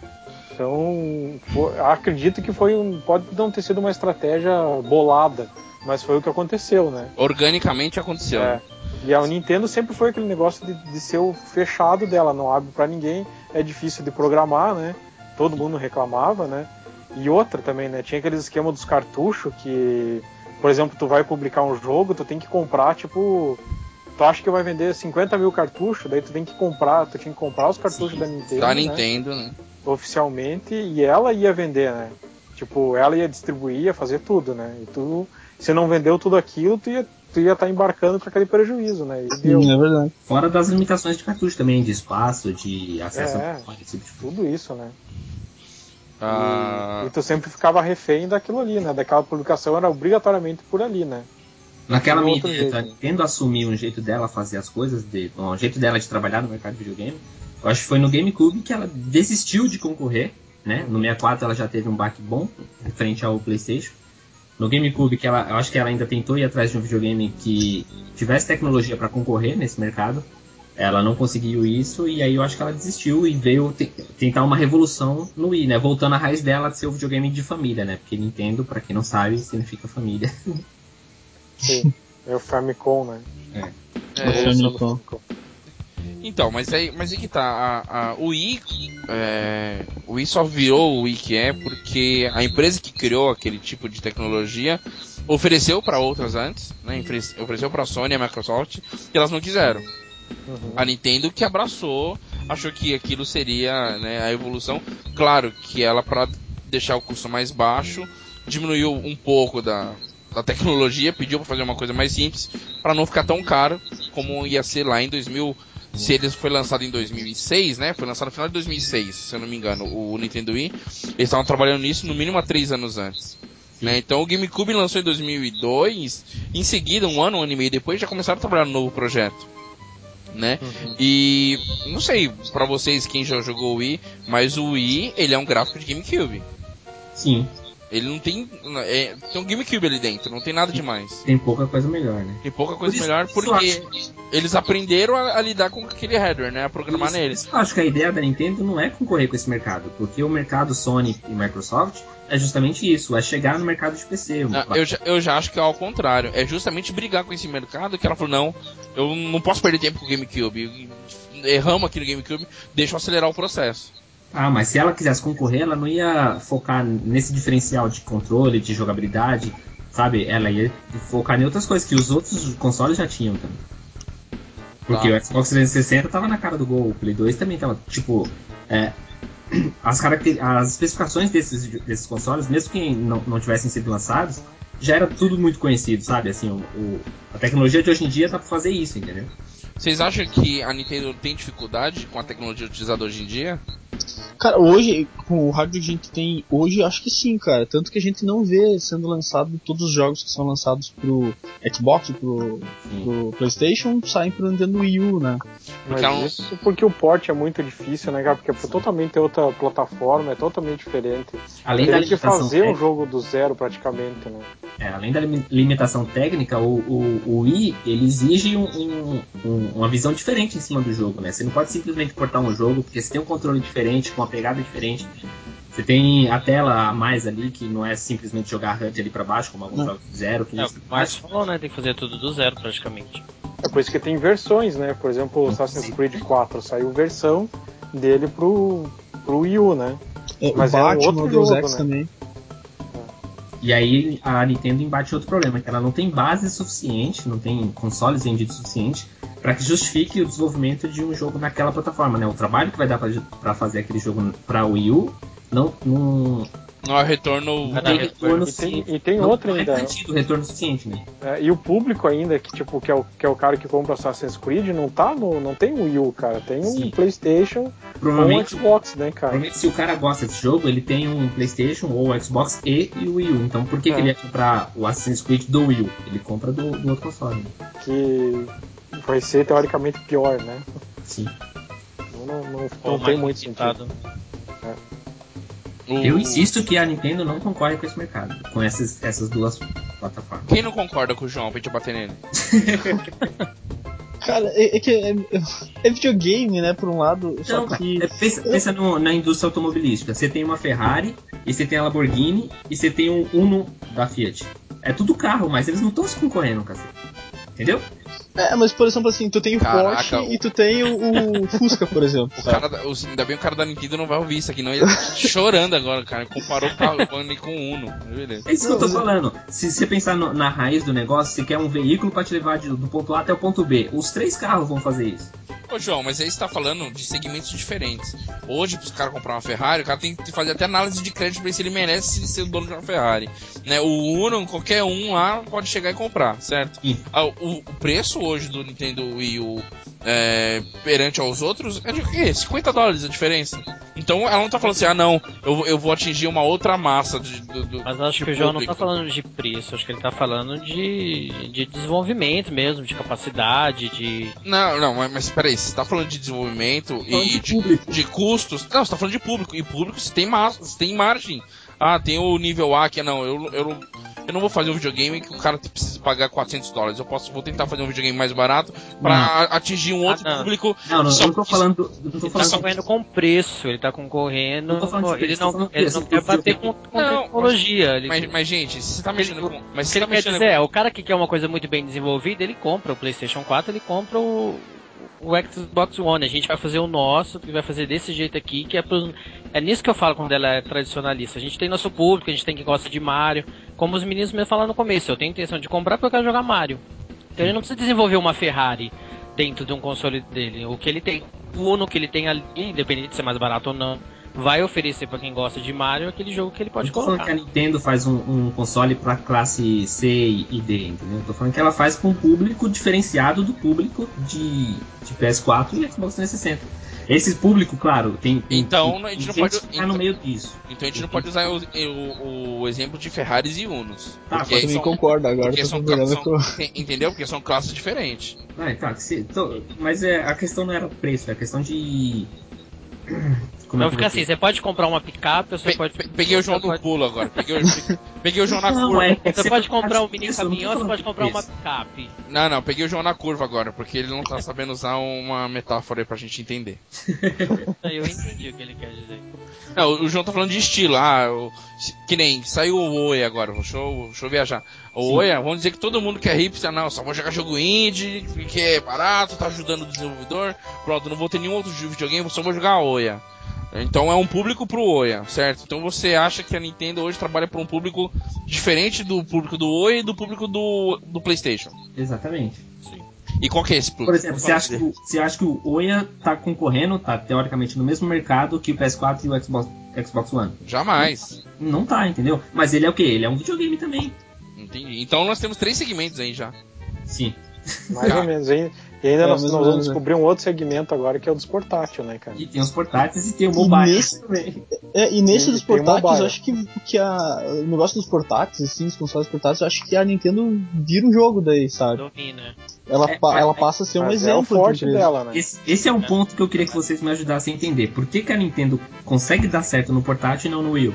[SPEAKER 5] Então, acredito que foi um, pode não ter sido uma estratégia bolada, mas foi o que aconteceu, né?
[SPEAKER 1] Organicamente aconteceu.
[SPEAKER 5] É.
[SPEAKER 1] né?
[SPEAKER 5] E a Nintendo sempre foi aquele negócio de, de ser o fechado dela, não abre para ninguém, é difícil de programar, né? Todo mundo reclamava, né? E outra também, né? Tinha aqueles esquema dos cartuchos que, por exemplo, tu vai publicar um jogo, tu tem que comprar, tipo, tu acha que vai vender 50 mil cartuchos, daí tu tem que comprar, tu tinha que comprar os cartuchos
[SPEAKER 3] Sim.
[SPEAKER 5] da Nintendo,
[SPEAKER 1] Da
[SPEAKER 5] né?
[SPEAKER 1] Nintendo, né?
[SPEAKER 5] Oficialmente e ela ia vender, né? Tipo, ela ia distribuir, ia fazer tudo, né? E tu, se não vendeu tudo aquilo, tu ia tu ia estar embarcando com aquele prejuízo, né? E deu
[SPEAKER 4] Sim, é verdade.
[SPEAKER 3] Fora das limitações de cartucho também, de espaço, de acesso
[SPEAKER 5] É.
[SPEAKER 3] a tipo de
[SPEAKER 5] tudo isso, né?
[SPEAKER 1] Ah,
[SPEAKER 5] E, e tu sempre ficava refém daquilo ali, né? Daquela publicação era obrigatoriamente por ali, né?
[SPEAKER 3] Naquela
[SPEAKER 5] Tinha outro
[SPEAKER 3] medida,
[SPEAKER 5] jeito,
[SPEAKER 3] a
[SPEAKER 5] né?
[SPEAKER 3] Nintendo assumiu um jeito dela fazer as coisas, de, um jeito dela de trabalhar no mercado de videogame. Eu acho que foi no GameCube que ela desistiu de concorrer, né? No 64 ela já teve um baque bom frente ao PlayStation. No GameCube que ela, eu acho que ela ainda tentou ir atrás de um videogame que tivesse tecnologia para concorrer nesse mercado. Ela não conseguiu isso e aí eu acho que ela desistiu e veio te- tentar uma revolução no Wii, né? Voltando à raiz dela de ser o videogame de família, né? Porque Nintendo, para quem não sabe, significa família.
[SPEAKER 5] Sim. É o Famicom, né?
[SPEAKER 1] é,
[SPEAKER 5] Evolução do
[SPEAKER 4] Famicom.
[SPEAKER 5] Famicom.
[SPEAKER 1] Então, mas aí, mas aí que tá, a, a- o Wii, é, o Wii só virou o Wii que é porque a empresa que criou aquele tipo de tecnologia ofereceu para outras antes, né, ofere- ofereceu para a Sony e a Microsoft e elas não quiseram.
[SPEAKER 5] Uhum.
[SPEAKER 1] A Nintendo que abraçou, achou que aquilo seria né, a evolução. Claro que ela para deixar o custo mais baixo diminuiu um pouco da, da tecnologia, pediu para fazer uma coisa mais simples para não ficar tão caro como ia ser lá em 2000. Se ele foi lançado em 2006, né? Foi lançado no final de 2006, se eu não me engano, o Nintendo Wii. Eles estavam trabalhando nisso no mínimo há três anos antes. Né? Então o GameCube lançou em 2002, em seguida, um ano, um ano e meio depois, já começaram a trabalhar no novo projeto. Né?
[SPEAKER 5] Uhum.
[SPEAKER 1] E não sei pra vocês quem já jogou o Wii, mas o Wii ele é um gráfico de GameCube.
[SPEAKER 3] Sim,
[SPEAKER 1] Ele não tem. é, tem um GameCube ali dentro, não tem nada demais.
[SPEAKER 3] tem pouca coisa melhor, né?
[SPEAKER 1] Tem pouca coisa
[SPEAKER 3] Por
[SPEAKER 1] melhor
[SPEAKER 3] isso
[SPEAKER 1] porque eles aprenderam a, a lidar com aquele header, né? A programar
[SPEAKER 3] Isso-
[SPEAKER 1] nele.
[SPEAKER 3] isso eu acho que a ideia da Nintendo não é concorrer com esse mercado, porque o mercado Sony e Microsoft é justamente isso, é chegar no mercado de PC.
[SPEAKER 1] Ah, Eu já, eu já acho que é ao contrário. É justamente brigar com esse mercado que ela falou, não, eu não posso perder tempo com o GameCube. erramos aqui no GameCube, deixa eu acelerar o processo.
[SPEAKER 3] Ah, mas se ela quisesse concorrer, ela não ia focar nesse diferencial de controle, de jogabilidade, sabe? Ela ia focar em outras coisas que os outros consoles já tinham também. Porque
[SPEAKER 1] Tá.
[SPEAKER 3] o Xbox 360 tava na cara do gol, o Play 2 também tava, tipo, é, as, as especificações desses, desses consoles, mesmo que não, não tivessem sido lançados, já era tudo muito conhecido, sabe? Assim, o, o- a tecnologia de hoje em dia dá pra fazer isso, entendeu?
[SPEAKER 1] Vocês acham que a Nintendo tem dificuldade com a tecnologia utilizada hoje em dia?
[SPEAKER 4] Cara, hoje, com o hardware que a gente tem hoje, acho que sim, cara. Tanto que a gente não vê sendo lançado todos os jogos que são lançados pro Xbox, pro, pro PlayStation, saem pro Nintendo Wii U, né?
[SPEAKER 5] Mas
[SPEAKER 1] não-
[SPEAKER 5] isso porque o port é muito difícil, né, cara? Porque é totalmente outra plataforma, é totalmente diferente.
[SPEAKER 3] Além da
[SPEAKER 5] Teria que
[SPEAKER 3] limitação
[SPEAKER 5] fazer um
[SPEAKER 3] técnica-
[SPEAKER 5] jogo do zero praticamente, né?
[SPEAKER 3] É, além da limi- limitação técnica, o, o, o Wii ele exige um- um- um- uma visão diferente em cima do jogo, né? Você não pode simplesmente portar um jogo porque você tem um controle diferente, com uma pegada diferente. Você tem a tela a mais ali, que não é simplesmente jogar HUD ali pra baixo, como alguns jogos fizeram. Que
[SPEAKER 2] É, falou, né? Tem que fazer tudo do zero praticamente.
[SPEAKER 5] É por isso que tem versões, né? Por exemplo, o Assassin's Creed 4 saiu versão dele pro, pro Wii U, né?
[SPEAKER 4] É,
[SPEAKER 5] Mas
[SPEAKER 4] o
[SPEAKER 5] é um
[SPEAKER 4] Batman,
[SPEAKER 5] outro
[SPEAKER 4] o Deus
[SPEAKER 5] jogo,
[SPEAKER 4] Ex
[SPEAKER 5] né?
[SPEAKER 4] também.
[SPEAKER 3] E aí a Nintendo embate outro problema, que ela não tem base suficiente, não tem consoles vendidos suficiente para que justifique o desenvolvimento de um jogo naquela plataforma, né? O trabalho que vai dar para fazer aquele jogo para Wii U não, não,
[SPEAKER 1] Não há retorno.
[SPEAKER 2] Dar
[SPEAKER 3] tem
[SPEAKER 2] retorno.
[SPEAKER 5] E tem, e tem
[SPEAKER 3] não,
[SPEAKER 5] outra
[SPEAKER 3] não é
[SPEAKER 5] ainda.
[SPEAKER 3] garantido retorno suficiente, né?
[SPEAKER 5] É, e o público ainda, que tipo, que é o, que é o cara que compra Assassin's Creed, não tá no. não tem um Wii U, cara. Tem um
[SPEAKER 3] Sim.
[SPEAKER 5] Playstation ou um
[SPEAKER 3] Provavelmente,
[SPEAKER 5] Xbox, né, cara?
[SPEAKER 3] provavelmente se o cara gosta desse jogo, ele tem um PlayStation ou Xbox e, e o Wii U. Então por que,
[SPEAKER 5] É.
[SPEAKER 3] que ele ia comprar o Assassin's Creed do Wii U? Ele compra do, do outro console. né?
[SPEAKER 5] Que vai ser teoricamente pior, né?
[SPEAKER 3] Sim.
[SPEAKER 5] Não, não, não, não tem muito sentido.
[SPEAKER 1] O-
[SPEAKER 3] Eu insisto que a Nintendo não concorre com esse mercado, com essas, essas duas plataformas.
[SPEAKER 1] Quem não concorda com o João pra gente bater nele?
[SPEAKER 4] Cara, é, é que é, é videogame, né, por um lado,
[SPEAKER 3] Não,
[SPEAKER 4] só que...
[SPEAKER 3] é, pensa, pensa no- na indústria automobilística. Você tem uma Ferrari, e você tem a Lamborghini, e você tem um Uno da Fiat. É tudo carro, mas eles não estão se concorrendo, cacete. Entendeu?
[SPEAKER 4] É, mas por exemplo assim, tu tem o
[SPEAKER 1] Caraca,
[SPEAKER 4] Porsche
[SPEAKER 1] o-
[SPEAKER 4] e tu tem o, o Fusca, por exemplo.
[SPEAKER 1] O cara, da- os- ainda bem que o cara da Nintendo não vai ouvir isso aqui, não. Ele tá chorando agora, cara. Comparou o carro Bunny com o Uno. Beleza.
[SPEAKER 3] É isso que eu tô
[SPEAKER 4] mas-
[SPEAKER 3] falando. Se você pensar no- na raiz do negócio, você quer um veículo pra te levar de- do ponto A até o ponto B. Os três carros vão fazer isso.
[SPEAKER 1] Ô, João, mas aí você tá falando de segmentos diferentes. Hoje, pros caras comprar uma Ferrari, o cara tem que fazer até análise de crédito pra ver se ele merece ser o dono de uma Ferrari. Né? O Uno, qualquer um lá pode chegar e comprar, certo? Ah, o, o preço hoje do Nintendo Wii U é, perante aos outros é de quê? 50 dólares a diferença. Então ela não tá falando assim, ah não, eu, eu vou atingir uma outra massa de, do, do-
[SPEAKER 2] Mas acho que o João não tá falando de preço, acho que ele tá falando de, de desenvolvimento mesmo, de capacidade, de.
[SPEAKER 1] Não, não, mas, mas peraí, você tá falando de desenvolvimento
[SPEAKER 3] Falando
[SPEAKER 1] e
[SPEAKER 3] de
[SPEAKER 1] de, de custos. Não, você tá falando de público. E público você tem, ma você tem margem. Ah, tem o nível A que não, eu, eu, não- eu não vou fazer um videogame que o cara precisa pagar 400 dólares. Eu posso, vou tentar fazer um videogame mais barato pra a- atingir um outro
[SPEAKER 2] Ah, não.
[SPEAKER 1] público.
[SPEAKER 3] Não, não,
[SPEAKER 1] Só
[SPEAKER 3] eu não tô
[SPEAKER 1] que-
[SPEAKER 3] falando. Não tô
[SPEAKER 2] Ele tá
[SPEAKER 3] falando
[SPEAKER 2] concorrendo com preço, ele tá concorrendo.
[SPEAKER 3] Não
[SPEAKER 2] ele
[SPEAKER 3] preço,
[SPEAKER 2] não, ele quer bater com, com
[SPEAKER 1] Não,
[SPEAKER 2] tecnologia. Ele,
[SPEAKER 1] Mas, mas, gente, se você tá mexendo com. Mas se você tá
[SPEAKER 2] quer
[SPEAKER 1] mexendo
[SPEAKER 2] dizer é, o cara que quer uma coisa muito bem desenvolvida, ele compra o PlayStation 4, ele compra o, o Xbox One. A gente vai fazer o nosso, que vai fazer desse jeito aqui, que é pros, É nisso que eu falo quando ela é tradicionalista. A gente tem nosso público, a gente tem que gosta de Mario. Como os meninos me falaram no começo, eu tenho intenção de comprar porque eu quero jogar Mario. Então ele não precisa desenvolver uma Ferrari dentro de um console dele. O que ele tem, o Uno que ele tem ali, independente de ser mais barato ou não, vai oferecer para quem gosta de Mario aquele jogo que ele pode
[SPEAKER 3] não tô falando
[SPEAKER 2] colocar.
[SPEAKER 3] que a Nintendo faz um, um console pra classe C e D, entendeu? Eu tô falando que ela faz com um público diferenciado do público de, de PS4 e Xbox 360. Esse público, claro, tem. tem
[SPEAKER 1] Então,
[SPEAKER 3] tem
[SPEAKER 1] a gente não pode-
[SPEAKER 3] tá no
[SPEAKER 1] então-
[SPEAKER 3] meio disso.
[SPEAKER 1] Então a gente não pode usar o, o- o exemplo de Ferraris e Unos.
[SPEAKER 3] Tá,
[SPEAKER 1] porque
[SPEAKER 4] Eu também
[SPEAKER 1] são,
[SPEAKER 4] concordo, agora
[SPEAKER 1] porque são, são-
[SPEAKER 4] com...
[SPEAKER 1] Entendeu? Porque são classes diferentes.
[SPEAKER 3] Ah, tá, se- tô- mas é, a questão não era preço, é a questão de. Como é
[SPEAKER 2] Então
[SPEAKER 3] que
[SPEAKER 2] fica assim, você pode comprar uma picape, ou você
[SPEAKER 1] Pe-
[SPEAKER 2] pode.
[SPEAKER 1] pe- peguei o João no
[SPEAKER 2] pode-
[SPEAKER 1] pulo agora. Peguei, o- peguei o João na
[SPEAKER 3] Não,
[SPEAKER 1] curva.
[SPEAKER 3] é- é
[SPEAKER 2] Você pode comprar um mini caminhão, você pode
[SPEAKER 3] de
[SPEAKER 2] comprar uma
[SPEAKER 3] preço.
[SPEAKER 2] picape.
[SPEAKER 1] Não, não, peguei o João na curva agora, porque ele não tá sabendo usar uma metáfora aí pra gente entender.
[SPEAKER 2] Eu entendi o que ele quer dizer.
[SPEAKER 1] Não, o João tá falando de estilo. Ah, o, que nem saiu o Oi agora. Deixa eu, deixa eu viajar. O. Oi, vamos dizer que todo mundo que é hipster, não, só vou jogar jogo indie, porque é barato, tá ajudando o desenvolvedor. Pronto, não vou ter nenhum outro videogame, só vou jogar a Oia. Então é um público pro Oia, certo? Então você acha que a Nintendo hoje trabalha para um público diferente do público do Oi e do público do, do PlayStation.
[SPEAKER 3] Exatamente.
[SPEAKER 1] E qual que é esse público?
[SPEAKER 3] Por exemplo, você acha, que, o- você acha que o Oya tá concorrendo, tá teoricamente no mesmo mercado que o PS4 e o Xbox, Xbox One?
[SPEAKER 1] Jamais.
[SPEAKER 3] Não tá, entendeu? Mas ele é o quê? Ele é um videogame também.
[SPEAKER 1] Entendi. Então nós temos três segmentos aí já.
[SPEAKER 3] Sim.
[SPEAKER 5] Mais ou menos. E e ainda
[SPEAKER 4] É,
[SPEAKER 5] nós, nós vamos
[SPEAKER 4] né?
[SPEAKER 5] descobrir um outro segmento agora que é o dos portátil, né, cara?
[SPEAKER 3] E tem os portáteis e tem o mobile
[SPEAKER 4] nesse-
[SPEAKER 3] também.
[SPEAKER 4] É, e nesse
[SPEAKER 5] Tem-
[SPEAKER 4] dos portáteis, eu acho que, que a, o negócio dos portáteis, assim, os consoles portáteis, eu acho que a Nintendo vira o jogo daí, sabe?
[SPEAKER 2] Domina.
[SPEAKER 4] Ela,
[SPEAKER 3] É,
[SPEAKER 4] ela passa a ser um
[SPEAKER 5] é o
[SPEAKER 4] exemplo. de
[SPEAKER 5] forte
[SPEAKER 4] empresa.
[SPEAKER 5] dela, né?
[SPEAKER 3] Esse, esse é um ponto que eu queria que vocês me ajudassem a entender. Por que, que a Nintendo consegue dar certo no portátil e não no Wii?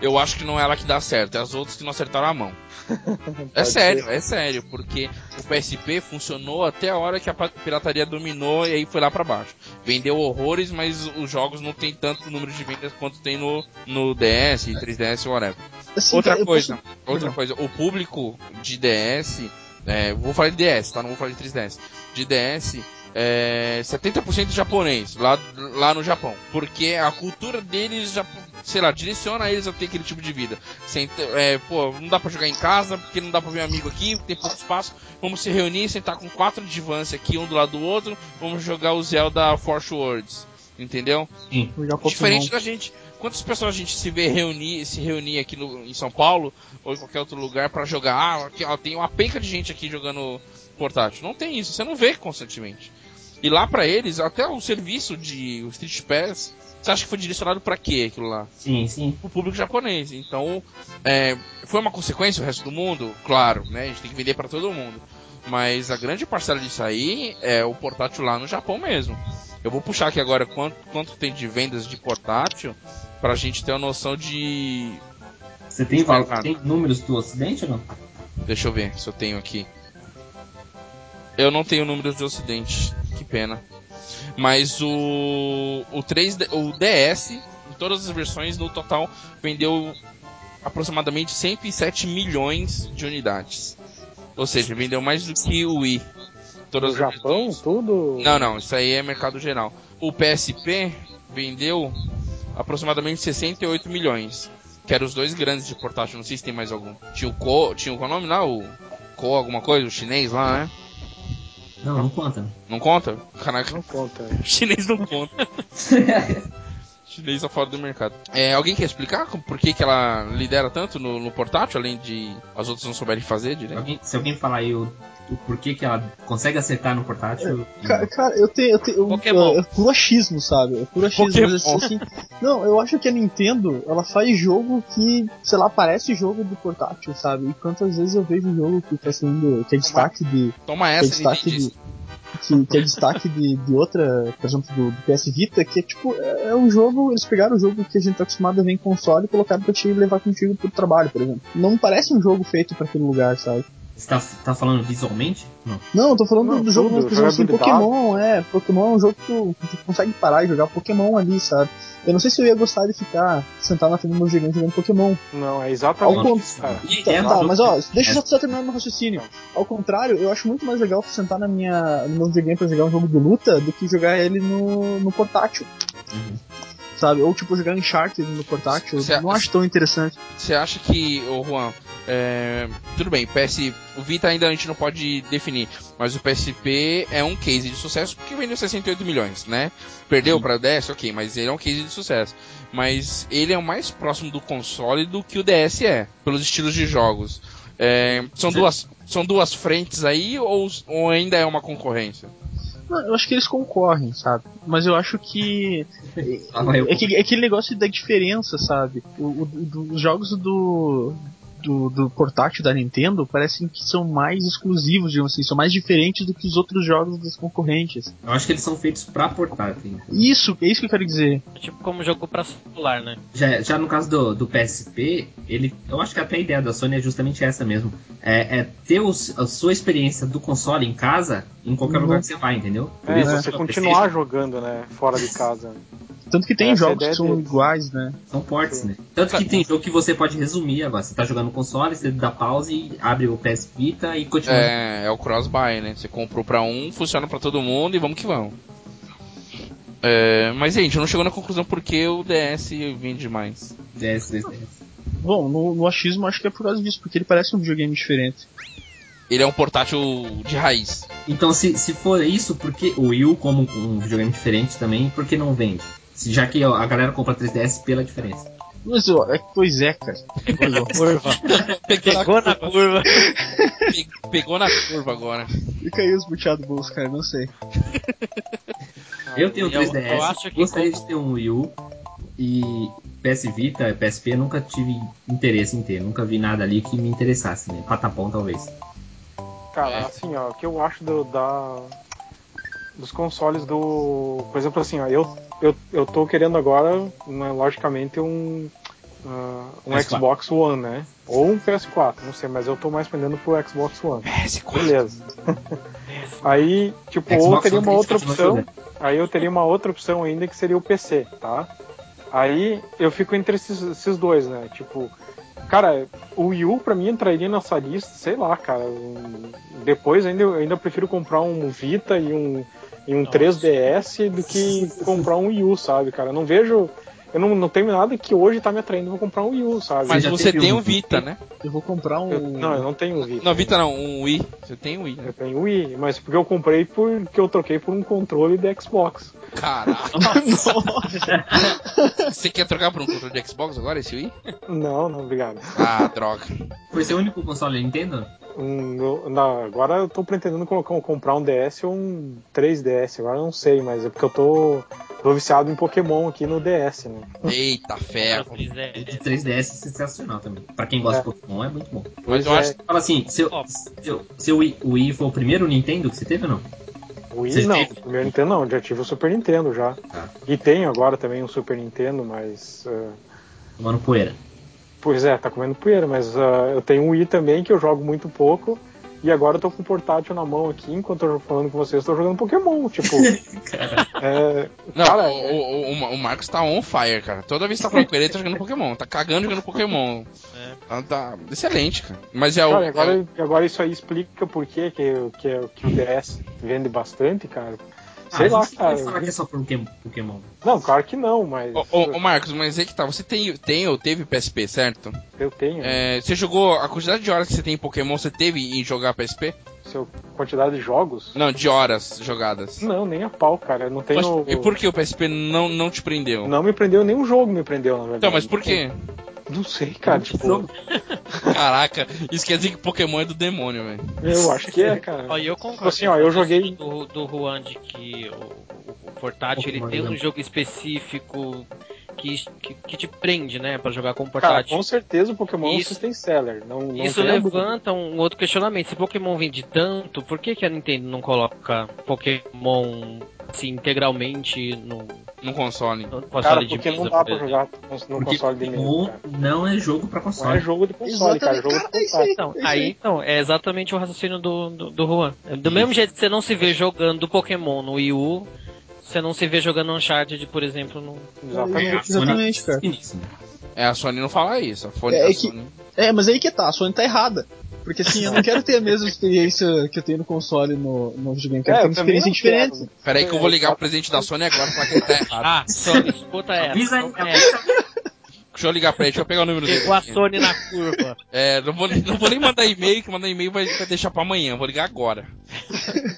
[SPEAKER 1] Eu acho que não é ela que dá certo, é as outras que não acertaram a mão. É sério,
[SPEAKER 5] ser.
[SPEAKER 1] é sério, porque o PSP funcionou até a hora que a pirataria dominou e aí foi lá pra baixo. Vendeu horrores, mas os jogos não tem tanto número de vendas quanto tem no, no DS, 3DS ou whatever.
[SPEAKER 4] Assim,
[SPEAKER 1] outra coisa,
[SPEAKER 4] posso-
[SPEAKER 1] outra coisa, o público de DS, é, vou falar de DS, tá? Não vou falar de 3DS. De DS, é 70% japonês, lá, lá no Japão. Porque a cultura deles já, sei lá, direciona eles a ter aquele tipo de vida. Sem, é, pô, não dá pra jogar em casa, porque não dá pra ver um amigo aqui, tem pouco espaço. Vamos se reunir, sentar com quatro divãs aqui, um do lado do outro, vamos jogar o Zelda Force Words. Entendeu?
[SPEAKER 4] Pokémon.
[SPEAKER 1] Diferente da gente. Quantas pessoas a gente se vê reunir, se reunir aqui no, em São Paulo ou em qualquer outro lugar pra jogar? Ah, aqui, ó, tem uma penca de gente aqui jogando portátil. Não tem isso, você não vê constantemente. E lá pra eles, até o serviço de o Street Pass, você acha que foi direcionado pra quê aquilo lá?
[SPEAKER 3] Sim, sim.
[SPEAKER 1] o público japonês. Então, é, foi uma consequência o resto do mundo? Claro, né? A gente tem que vender para todo mundo. Mas a grande parcela disso aí é o portátil lá no Japão mesmo. Eu vou puxar aqui agora quanto, quanto tem de vendas de portátil pra gente ter uma noção de.
[SPEAKER 3] Você tem,
[SPEAKER 1] Claro.
[SPEAKER 3] tem números do Ocidente ou não?
[SPEAKER 1] Deixa eu ver se eu tenho aqui. Eu não tenho números do Ocidente, que pena. Mas o o 3 o DS, em todas as versões, no total vendeu aproximadamente 107 milhões de unidades. Ou seja, vendeu mais do que o Wii. Todas
[SPEAKER 5] No Japão,
[SPEAKER 1] versões.
[SPEAKER 5] tudo.
[SPEAKER 1] Não, não, isso aí é mercado geral. O PSP vendeu aproximadamente 68 milhões. Que eram os dois grandes de portátil, não sei se tem mais algum. Tinha o Ko, tinha é o nome lá? O Ko alguma coisa, o chinês lá, né?
[SPEAKER 3] Não, não conta.
[SPEAKER 1] Não conta? Caraca,
[SPEAKER 5] Não conta.
[SPEAKER 1] o chinês não conta. chinês tá fora do mercado. É, alguém quer explicar por que, que ela lidera tanto no, no portátil, além de as outras não souberem fazer direito?
[SPEAKER 3] Alguém- se alguém falar aí o, o porquê que ela consegue acertar no portátil.
[SPEAKER 4] Ca- Cara, eu tenho. Eu tenho eu-
[SPEAKER 2] Pokémon.
[SPEAKER 4] É, é puro achismo, sabe? É puro achismo. Mas, assim, não, eu acho que a Nintendo, ela faz jogo que, sei lá, parece jogo do portátil, sabe? E quantas vezes eu vejo jogo que tá sendo. que é destaque de.
[SPEAKER 1] Toma
[SPEAKER 4] é
[SPEAKER 1] essa,
[SPEAKER 4] destaque
[SPEAKER 1] Nintendo.
[SPEAKER 4] de. Que, que é destaque de, de outra, por exemplo, do, do PS Vita, que é tipo, é, é um jogo, eles pegaram o jogo que a gente tá acostumado a ver em console e colocaram pra te levar contigo pro trabalho, por exemplo. Não parece um jogo feito pra aquele lugar, sabe?
[SPEAKER 3] Você tá, tá falando visualmente? Não.
[SPEAKER 4] Não, eu tô falando
[SPEAKER 5] Não,
[SPEAKER 4] do jogo
[SPEAKER 5] tudo,
[SPEAKER 4] exemplo, assim. Pokémon, é. Pokémon é um jogo que tu, que tu consegue parar e jogar Pokémon ali, sabe? Eu não sei se eu ia gostar de ficar sentado na frente do meu gigante jogando Pokémon.
[SPEAKER 5] Não, é
[SPEAKER 4] Ao
[SPEAKER 5] exatamente
[SPEAKER 4] ponto-
[SPEAKER 5] isso, cara.
[SPEAKER 3] E
[SPEAKER 4] Tá,
[SPEAKER 3] é
[SPEAKER 4] tá, mas
[SPEAKER 3] jogo-
[SPEAKER 4] ó, deixa eu
[SPEAKER 3] é-
[SPEAKER 4] só, só terminar meu raciocínio. Ao contrário, eu acho muito mais legal sentar na minha, no meu videogame pra jogar um jogo de luta do que jogar ele no, no portátil,
[SPEAKER 3] Uhum.
[SPEAKER 4] Sabe? Ou tipo jogar Uncharted no portátil,
[SPEAKER 1] Cê-
[SPEAKER 4] não acho tão interessante.
[SPEAKER 1] Você acha que, ô Juan, é, tudo bem, PS, o Vita ainda a gente não pode definir, mas o PSP é um case de sucesso porque vendeu 68 milhões, né? Perdeu
[SPEAKER 3] Sim.
[SPEAKER 1] para 10, ok, mas ele é um case de sucesso. Mas ele é o mais próximo do console do que o DS é, pelos estilos de jogos. É, são, duas, são duas frentes aí ou, ou ainda é uma concorrência?
[SPEAKER 4] Não, eu acho que eles concorrem, sabe? Mas eu acho que.
[SPEAKER 3] Ah, eu-
[SPEAKER 4] É, que- é aquele negócio da diferença, sabe? O, o- do- os jogos do, do, do portátil da Nintendo parecem que são mais exclusivos, digamos assim, são mais diferentes do que os outros jogos dos concorrentes.
[SPEAKER 3] Eu acho que eles são feitos pra portátil.
[SPEAKER 4] Isso, é isso que eu quero dizer.
[SPEAKER 2] É tipo como jogo pra celular, né?
[SPEAKER 3] Já, já no caso do, do PSP, ele, eu acho que até a ideia da Sony é justamente essa mesmo. É, é ter os- a sua experiência do console em casa em qualquer
[SPEAKER 4] Uhum.
[SPEAKER 3] lugar que você vai, entendeu? Por
[SPEAKER 5] É,
[SPEAKER 3] isso,
[SPEAKER 5] você
[SPEAKER 3] no
[SPEAKER 5] continuar
[SPEAKER 3] PlayStation,
[SPEAKER 5] jogando, né? Fora de casa.
[SPEAKER 4] Tanto que tem
[SPEAKER 5] Essa é
[SPEAKER 4] jogos que são
[SPEAKER 5] deles.
[SPEAKER 4] iguais, né?
[SPEAKER 3] São ports, né? Tanto que tem jogo que você pode resumir agora. Você tá jogando no console, você dá pause e abre o PS Vita e continua.
[SPEAKER 1] É, é o cross-buy, né? Você comprou pra um, funciona pra todo mundo e vamos que vamos. É, mas gente, não chegou na conclusão porque o DS vende mais.
[SPEAKER 3] DS, 3DS.
[SPEAKER 4] Bom, no, no achismo acho que é por causa disso, porque ele parece um videogame diferente.
[SPEAKER 1] Ele é um portátil de raiz.
[SPEAKER 3] Então, se, se for isso, porque o Wii U, como um videogame diferente também, por que não vende? Se- Já que a galera compra 3DS pela diferença.
[SPEAKER 4] Mas, ó, é, pois é, cara.
[SPEAKER 2] Pegou na curva. Pegou na curva.
[SPEAKER 1] Pe- Pegou na curva agora.
[SPEAKER 4] Fica aí os buteados do bolso, cara, não sei.
[SPEAKER 3] Eu tenho um
[SPEAKER 2] Eu-
[SPEAKER 3] 3DS,
[SPEAKER 2] eu acho que
[SPEAKER 3] gostaria
[SPEAKER 2] como-
[SPEAKER 3] de ter um Wii U e PS Vita, PSP, nunca tive interesse em ter. Nunca vi nada ali que me interessasse, né? Patapão, talvez.
[SPEAKER 5] Cara,
[SPEAKER 1] É.
[SPEAKER 5] assim, ó, o que eu acho do, da, dos consoles do. Por exemplo, assim, ó, eu, eu, eu tô querendo agora, né, logicamente, um. ah, um
[SPEAKER 3] PS4.
[SPEAKER 5] Xbox One, né? Ou um PS4, não sei, mas eu tô mais pendendo pro Xbox One. Beleza. Aí, tipo, ou
[SPEAKER 3] Xbox
[SPEAKER 5] teria
[SPEAKER 3] One
[SPEAKER 5] uma outra
[SPEAKER 3] continua
[SPEAKER 5] opção. Aí eu teria uma outra opção ainda que seria o PC, tá? Aí eu fico entre esses, esses dois, né? Tipo, cara, o Wii U pra mim entraria nessa lista, sei lá, cara. um- Depois ainda, eu ainda prefiro comprar um Vita e um, e um 3DS do que comprar um Wii U, sabe, cara? Eu não vejo. Eu não, não tenho nada que hoje tá me atraindo pra comprar um Wii U, sabe?
[SPEAKER 1] Mas você tem
[SPEAKER 3] um
[SPEAKER 1] um Vita, né?
[SPEAKER 4] Eu vou comprar um.
[SPEAKER 5] Eu- não, eu não tenho um Vita.
[SPEAKER 1] Não, Vita não, um Wii. Você tem um Wii, né?
[SPEAKER 5] Eu tenho Wii, mas porque eu comprei porque eu troquei por um controle de Xbox.
[SPEAKER 1] Caralho. Você quer trocar por um controle de Xbox agora, esse Wii?
[SPEAKER 5] Não, não, obrigado.
[SPEAKER 1] Ah, droga.
[SPEAKER 3] Foi seu único console Nintendo?
[SPEAKER 5] Um, na- agora eu tô pretendendo colocar, comprar um DS ou um 3DS, agora eu não sei, mas é porque eu tô, tô viciado em Pokémon aqui no DS, né?
[SPEAKER 1] Eita ferro.
[SPEAKER 3] O de 3DS é sensacional também. Pra quem gosta
[SPEAKER 5] É.
[SPEAKER 3] de Pokémon é muito bom.
[SPEAKER 1] Mas eu
[SPEAKER 5] é,
[SPEAKER 1] acho.
[SPEAKER 3] Fala assim, seu, seu, seu Wii, o Wii foi o primeiro Nintendo que você teve ou não?
[SPEAKER 5] O Wii não, o primeiro Nintendo não, já tive o Super Nintendo já.
[SPEAKER 3] Tá.
[SPEAKER 5] E tenho agora também um Super Nintendo, mas. ah,
[SPEAKER 3] Tomando poeira.
[SPEAKER 5] pois é, tá comendo poeira, mas ah, eu tenho um Wii também que eu jogo muito pouco. E agora eu tô com o portátil na mão aqui, enquanto eu tô falando com vocês, eu tô jogando Pokémon, tipo. é,
[SPEAKER 1] Não,
[SPEAKER 5] cara,
[SPEAKER 1] o, o, o, o Marcos tá on fire, cara. Toda vez que tá falando com ele, ele tá jogando Pokémon. Tá cagando jogando Pokémon.
[SPEAKER 2] É.
[SPEAKER 1] Tá, tá excelente, cara. Mas é o.
[SPEAKER 5] Cara,
[SPEAKER 1] é
[SPEAKER 5] agora,
[SPEAKER 1] o-
[SPEAKER 5] agora isso aí explica por que, que, que, que o DS vende bastante, cara.
[SPEAKER 3] Ah,
[SPEAKER 5] Sei
[SPEAKER 3] a
[SPEAKER 5] lá,
[SPEAKER 3] não
[SPEAKER 5] cara.
[SPEAKER 3] falar que é só Pokémon.
[SPEAKER 5] Não, claro que não, mas
[SPEAKER 1] Ô, ô, ô, Marcos, mas é que tá. Você tem, tem ou teve PSP, certo?
[SPEAKER 5] eu tenho.
[SPEAKER 1] É, você jogou. A quantidade de horas que você tem em Pokémon, você teve em jogar PSP?
[SPEAKER 5] Seu quantidade de jogos?
[SPEAKER 1] Não, de horas jogadas.
[SPEAKER 5] Não, nem a pau, cara. Não tenho.
[SPEAKER 1] Mas, e por que o PSP não, não te prendeu?
[SPEAKER 5] Não me prendeu, nenhum jogo me prendeu, na verdade.
[SPEAKER 1] Então, mas por quê?
[SPEAKER 5] Não sei, cara. Tipo.
[SPEAKER 1] Caraca, isso quer dizer que Pokémon é do demônio, velho.
[SPEAKER 5] eu acho que é, cara.
[SPEAKER 2] Ó, eu concordo.
[SPEAKER 5] Assim, ó, eu joguei-
[SPEAKER 2] do, do Juan de que o, o- portátil ele
[SPEAKER 3] Pokémon
[SPEAKER 2] tem um
[SPEAKER 3] não.
[SPEAKER 2] jogo específico que, que, que te prende, né, pra jogar com o
[SPEAKER 5] Cara,
[SPEAKER 2] portátil.
[SPEAKER 5] com certeza o Pokémon é um
[SPEAKER 2] Isso-
[SPEAKER 5] system seller. Não, não
[SPEAKER 2] Isso levanta um outro questionamento. Se Pokémon vende tanto, por que, que a Nintendo não coloca Pokémon assim, integralmente no,
[SPEAKER 1] No console.
[SPEAKER 2] no console
[SPEAKER 5] Cara,
[SPEAKER 2] de
[SPEAKER 5] porque
[SPEAKER 2] mesa?
[SPEAKER 5] não dá pra jogar no
[SPEAKER 3] Porque
[SPEAKER 5] console de mesa.
[SPEAKER 3] Não é jogo pra
[SPEAKER 5] Não é
[SPEAKER 3] console.
[SPEAKER 5] jogo de console, cara. É jogo de
[SPEAKER 4] Exatamente, cara, é isso
[SPEAKER 5] console.
[SPEAKER 2] Então,
[SPEAKER 4] É
[SPEAKER 2] aí. então, é exatamente o raciocínio do, do, do Juan. Do mesmo jeito que você não se vê jogando Pokémon no Wii U, você não se vê jogando Uncharted, por exemplo, no.
[SPEAKER 5] Exatamente.
[SPEAKER 3] Sony
[SPEAKER 4] Exatamente, cara.
[SPEAKER 1] É, a Sony não fala isso. A, Sony,
[SPEAKER 4] É,
[SPEAKER 1] a
[SPEAKER 4] é que-
[SPEAKER 1] Sony-
[SPEAKER 4] É, mas aí que tá, a Sony tá errada. Porque assim, eu não quero ter a mesma experiência que eu tenho no console no, no videogame, eu
[SPEAKER 5] É, eu
[SPEAKER 4] uma experiência diferente.
[SPEAKER 5] quero.
[SPEAKER 1] Pera aí que eu vou ligar
[SPEAKER 5] É,
[SPEAKER 1] o presidente da Sony agora pra falar que ele tá errado.
[SPEAKER 2] Ah, Sony, escuta essa.
[SPEAKER 3] Avisa aí,
[SPEAKER 2] escuta
[SPEAKER 3] avisa
[SPEAKER 2] essa.
[SPEAKER 1] Deixa eu ligar pra ele, deixa eu pegar o número dele.
[SPEAKER 2] Pegou a. Sony na curva.
[SPEAKER 1] É, não vou, não vou nem mandar e-mail, que mandar e-mail vai, vai deixar pra amanhã. Vou ligar agora.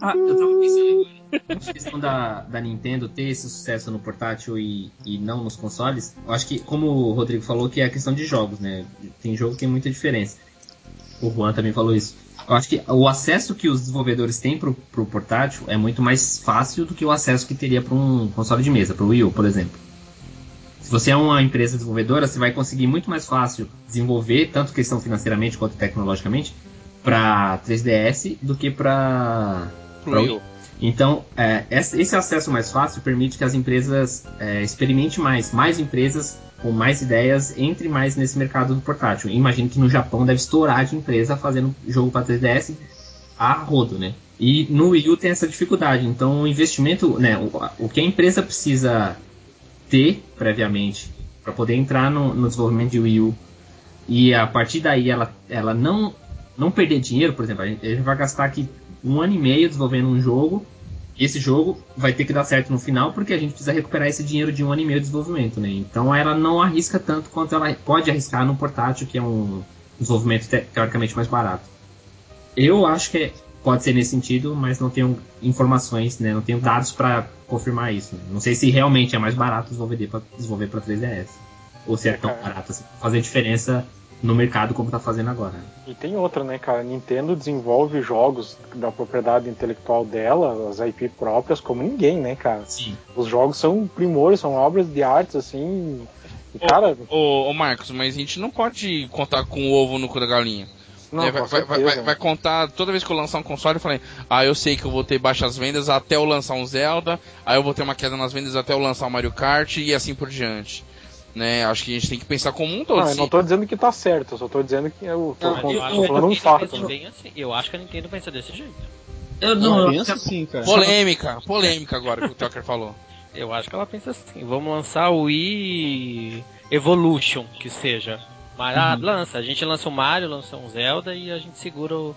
[SPEAKER 3] Ah, eu tava pensando na questão da, da Nintendo ter esse sucesso no portátil e, e não nos consoles. Eu acho que, como o Rodrigo falou, que é a questão de jogos, né? Tem jogo que tem muita diferença. O Juan também falou isso. Eu acho que o acesso que os desenvolvedores têm pro, pro portátil é muito mais fácil do que o acesso que teria para um console de mesa, pro Wii U, por exemplo. Se você é uma empresa desenvolvedora, você vai conseguir muito mais fácil desenvolver, tanto questão financeiramente quanto tecnologicamente, para 3DS do que para
[SPEAKER 1] Wii U.
[SPEAKER 3] então, é, esse esse acesso mais fácil permite que as empresas é, experimentem mais, mais empresas com mais ideias entre mais nesse mercado do portátil. Imagino que no Japão deve estourar de empresa fazendo jogo para 3DS a rodo, né? E no Wii U tem essa dificuldade. Então o investimento, né, o, o que a empresa precisa ter previamente para poder entrar no, no, desenvolvimento de Wii U e a partir daí ela, ela não, não perder dinheiro, por exemplo, a gente, a gente vai gastar aqui um ano e meio desenvolvendo um jogo e esse jogo vai ter que dar certo no final porque a gente precisa recuperar esse dinheiro de um ano e meio de desenvolvimento, né? Então ela não arrisca tanto quanto ela pode arriscar no portátil, que é um desenvolvimento te teoricamente mais barato. Eu acho que pode ser nesse sentido, mas não tenho informações, né? Não tenho dados para confirmar isso. Né? Não sei se realmente é mais barato desenvolver para desenvolver para 3DS ou se é tão barato assim, fazer diferença no mercado como tá fazendo agora.
[SPEAKER 5] E tem outra, né, cara? Nintendo desenvolve jogos da propriedade intelectual dela, as IP próprias, como ninguém, né, cara?
[SPEAKER 3] Sim.
[SPEAKER 5] Os jogos são primores, são obras de arte, assim. E, cara.
[SPEAKER 1] Ô, ô, Marcos, mas a gente não pode contar com o ovo no cu da galinha.
[SPEAKER 5] Não,
[SPEAKER 1] É, vai, vai, vai, vai- vai contar toda vez que eu lançar um console, eu falei, ah, eu sei que eu vou ter baixas vendas até eu lançar um Zelda, aí eu vou ter uma queda nas vendas até eu lançar o Mario Kart e assim por diante. Né? Acho que a gente tem que pensar como um todo.
[SPEAKER 5] Não, eu
[SPEAKER 1] sim.
[SPEAKER 5] não tô dizendo que tá certo, eu só tô dizendo que eu tô,
[SPEAKER 2] Não, eu acho
[SPEAKER 5] tô
[SPEAKER 2] que
[SPEAKER 5] falando
[SPEAKER 2] a
[SPEAKER 5] um
[SPEAKER 2] Nintendo
[SPEAKER 5] fato.
[SPEAKER 2] pensa bem assim. Eu acho que a Nintendo pensa desse jeito.
[SPEAKER 3] Eu
[SPEAKER 4] Não,
[SPEAKER 3] não,
[SPEAKER 4] pensa assim, cara.
[SPEAKER 1] Polêmica, polêmica agora que o Tucker falou.
[SPEAKER 2] Eu acho que ela pensa assim. Vamos lançar o Wii Evolution, que seja. Mas ah, lança. A gente lança o Mario, lança um Zelda e a gente segura o.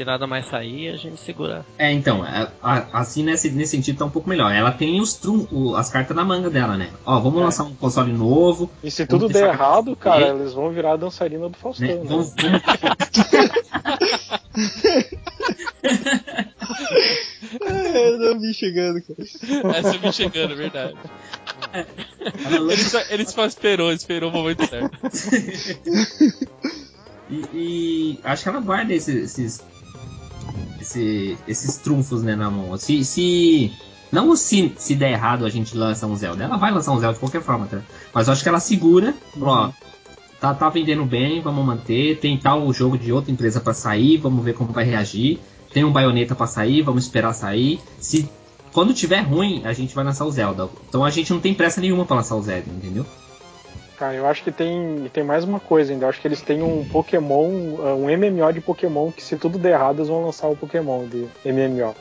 [SPEAKER 2] Se nada mais sair, a gente segura.
[SPEAKER 3] É, então, a- a- assim nesse, nesse sentido tá um pouco melhor. Ela tem os trum, o- as cartas na manga dela, né? Ó, vamos
[SPEAKER 5] É.
[SPEAKER 3] lançar um console novo,
[SPEAKER 5] E se tudo der errado, cara, eles vão virar a dançarina do
[SPEAKER 3] né?
[SPEAKER 5] Faustão. Né?
[SPEAKER 3] Vamos, vamos-
[SPEAKER 4] É, eu não vi chegando, cara.
[SPEAKER 1] Essa me chegando, é verdade.
[SPEAKER 3] ela
[SPEAKER 1] Ele só, ele só esperou, esperou o momento certo.
[SPEAKER 3] e, e acho que ela guarda esses, esses, esse- esses trunfos né, na mão. Se, se não se, se der errado a gente lança um Zelda, ela vai lançar um Zelda de qualquer forma, tá? Mas eu acho que ela segura, ó, tá, tá vendendo bem, vamos manter. Tem tal jogo de outra empresa pra sair, vamos ver como vai reagir. Tem um baioneta pra sair, vamos esperar sair. Se quando tiver ruim, a gente vai lançar o Zelda. Então a gente não tem pressa nenhuma pra lançar o Zelda, entendeu?
[SPEAKER 5] Cara, eu acho que tem, tem mais uma coisa ainda. Eu acho que eles têm um Pokémon, uh, um MMO de Pokémon, que se tudo der errado, eles vão lançar o Pokémon de MMO.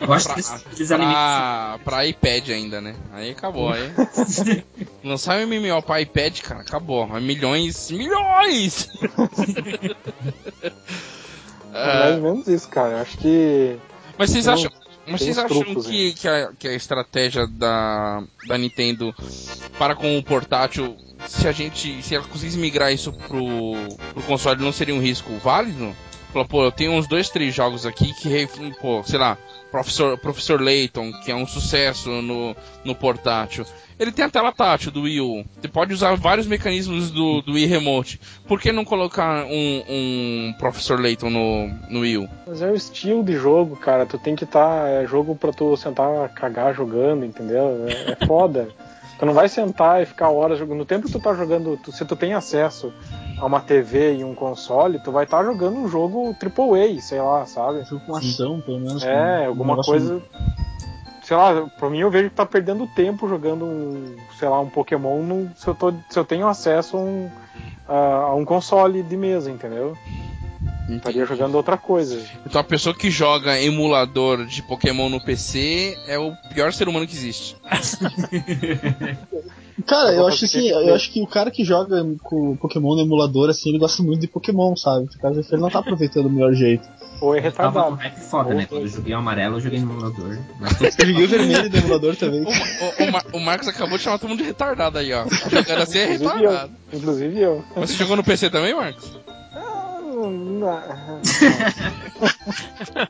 [SPEAKER 3] Eu acho
[SPEAKER 1] Pra,
[SPEAKER 3] que eles, eles
[SPEAKER 1] pra, pra iPad ainda, né? Aí acabou, aí. Lançar um MMO pra iPad, cara, acabou. É Milhões, milhões!
[SPEAKER 5] É mais ou menos isso, cara. Eu acho que.
[SPEAKER 1] Mas vocês acham, mas
[SPEAKER 5] tem
[SPEAKER 1] vocês acham
[SPEAKER 5] truques
[SPEAKER 1] que, que, a, que a estratégia da, da Nintendo para com o portátil, se a gente, se ela conseguisse migrar isso pro, pro console, não seria um risco válido? Pô, eu tenho uns dois, três jogos aqui que, pô, sei lá, Professor, Professor Layton, que é um sucesso no, no portátil. Ele tem a tela tátil do Wii U. Você pode usar vários mecanismos do, do Wii Remote. Por que não colocar um, um Professor Layton no, no Wii U?
[SPEAKER 5] Mas é o estilo de jogo, cara. Tu tem que estar. é jogo pra tu sentar, cagar jogando, entendeu? É, é foda. tu não vai sentar e ficar horas jogando. No tempo que tu tá jogando, tu- se tu tem acesso a uma TV e um console, tu vai estar jogando um jogo AAA, sei lá, sabe?
[SPEAKER 4] Jogo com ação, pelo menos.
[SPEAKER 5] É,
[SPEAKER 4] um
[SPEAKER 5] alguma coisa. Sei lá, pra mim eu vejo que tá perdendo tempo jogando um, sei lá, um Pokémon no- se, eu tô, se eu tenho acesso a um, a, a um console de mesa, entendeu? Estaria jogando outra coisa.
[SPEAKER 1] Então a pessoa que joga emulador de Pokémon no PC é o pior ser humano que existe.
[SPEAKER 4] Cara,
[SPEAKER 5] Eu
[SPEAKER 4] eu acho assim,
[SPEAKER 5] que-
[SPEAKER 4] eu acho que o cara que joga com Pokémon no emulador, assim, ele gosta muito de Pokémon, sabe? Por causa ele não tá aproveitando o melhor jeito.
[SPEAKER 5] Ou é
[SPEAKER 3] Eu tava
[SPEAKER 5] retardado.
[SPEAKER 3] num hype foda, né? Quando eu joguei o amarelo, eu joguei no emulador. Mas tô-
[SPEAKER 4] Eu joguei o vermelho do emulador também.
[SPEAKER 1] O, o- o Mar- o Marcos acabou de chamar todo mundo de retardado aí, ó. Jogando assim é
[SPEAKER 5] Inclusive
[SPEAKER 1] retardado.
[SPEAKER 5] eu. Inclusive eu.
[SPEAKER 1] Mas você jogou no PC também, Marcos?
[SPEAKER 5] Ah, não-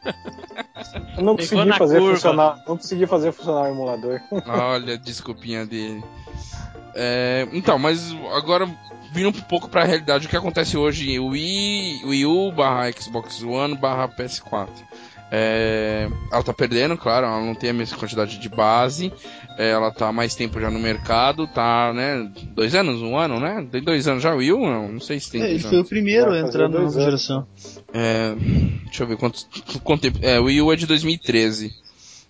[SPEAKER 5] Eu não
[SPEAKER 2] Pegou
[SPEAKER 5] consegui fazer
[SPEAKER 2] curva.
[SPEAKER 5] funcionar. Não consegui fazer funcionar o emulador.
[SPEAKER 1] Olha a desculpinha dele. É, então, mas agora vindo um pouco pra realidade, o que acontece hoje o Wii, Wii U barra Xbox One barra PS4. É, ela tá perdendo, claro, ela não tem a mesma quantidade de base, ela tá há mais tempo já no mercado, tá, né, dois anos, um ano, né? Tem dois anos já o Wii U? Não, não sei se tem
[SPEAKER 4] É, ele
[SPEAKER 1] anos.
[SPEAKER 4] foi o primeiro a entrar na nova
[SPEAKER 5] anos.
[SPEAKER 4] geração.
[SPEAKER 1] É, deixa eu ver quanto, quanto tempo. É, o Wii U é de 2013.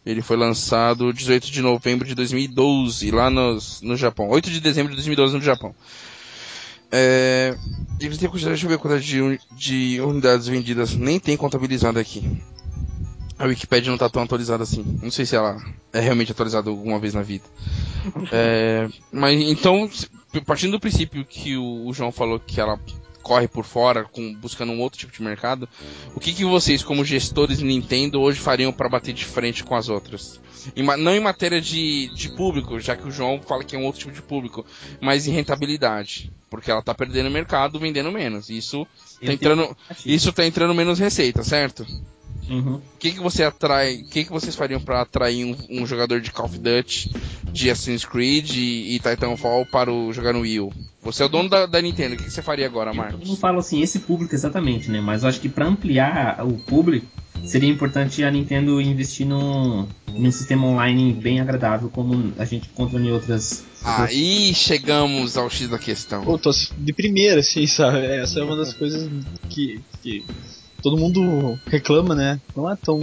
[SPEAKER 1] Ele foi lançado 18 de novembro de 2012, lá nos, no Japão. 8 de dezembro de 2012 no Japão. É, eles têm quantidade, deixa eu ver a quantidade de, de unidades vendidas, nem tem contabilizado aqui. A Wikipedia não tá tão atualizada assim. Não sei se ela é realmente atualizada alguma vez na vida. É, mas então, partindo do princípio que o, o João falou que ela corre por fora, com, buscando um outro tipo de mercado, o que, que vocês, como gestores de Nintendo, hoje fariam para bater de frente com as outras? Em não em matéria de, de público, já que o João fala que é um outro tipo de público, mas em rentabilidade. Porque ela tá perdendo mercado, vendendo menos. Isso tá entrando, isso tá entrando menos receita, certo?
[SPEAKER 3] Uhum.
[SPEAKER 1] O que, que você atrai? O que, que vocês fariam para atrair um, um jogador de Call of Duty, de Assassin's Creed e, e Titanfall para o, jogar no Wii U? Você é o dono da, da Nintendo, o que, que você faria agora,
[SPEAKER 3] Eu não
[SPEAKER 1] Marcos?
[SPEAKER 3] falo assim esse público exatamente, né? Mas eu acho que para ampliar o público seria importante a Nintendo investir num, num sistema online bem agradável, como a gente encontra em outras.
[SPEAKER 1] Aí chegamos ao X da questão.
[SPEAKER 4] Pô, tô de primeira, assim, sabe? Essa é uma das coisas que, que todo mundo reclama, né? Não é tão.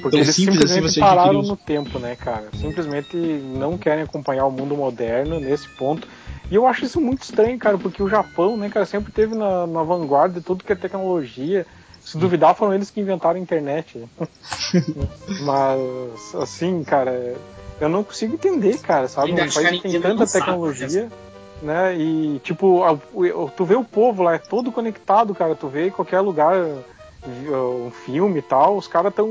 [SPEAKER 5] Porque
[SPEAKER 4] Tão
[SPEAKER 5] eles
[SPEAKER 4] simples assim
[SPEAKER 5] simplesmente
[SPEAKER 4] você
[SPEAKER 5] pararam no tempo, né, cara? Simplesmente não querem acompanhar o mundo moderno nesse ponto. E eu acho isso muito estranho, cara, porque o Japão, né, cara, sempre teve na, na vanguarda de tudo que é tecnologia. Se duvidar, foram eles que inventaram a internet. Mas, assim, cara, eu não consigo entender, cara, sabe? Um país que tem tanta
[SPEAKER 3] não sabe
[SPEAKER 5] tecnologia, né? E, tipo, a- o- tu vê o povo lá, é todo conectado, cara. Tu vê em qualquer lugar um filme e tal, os caras estão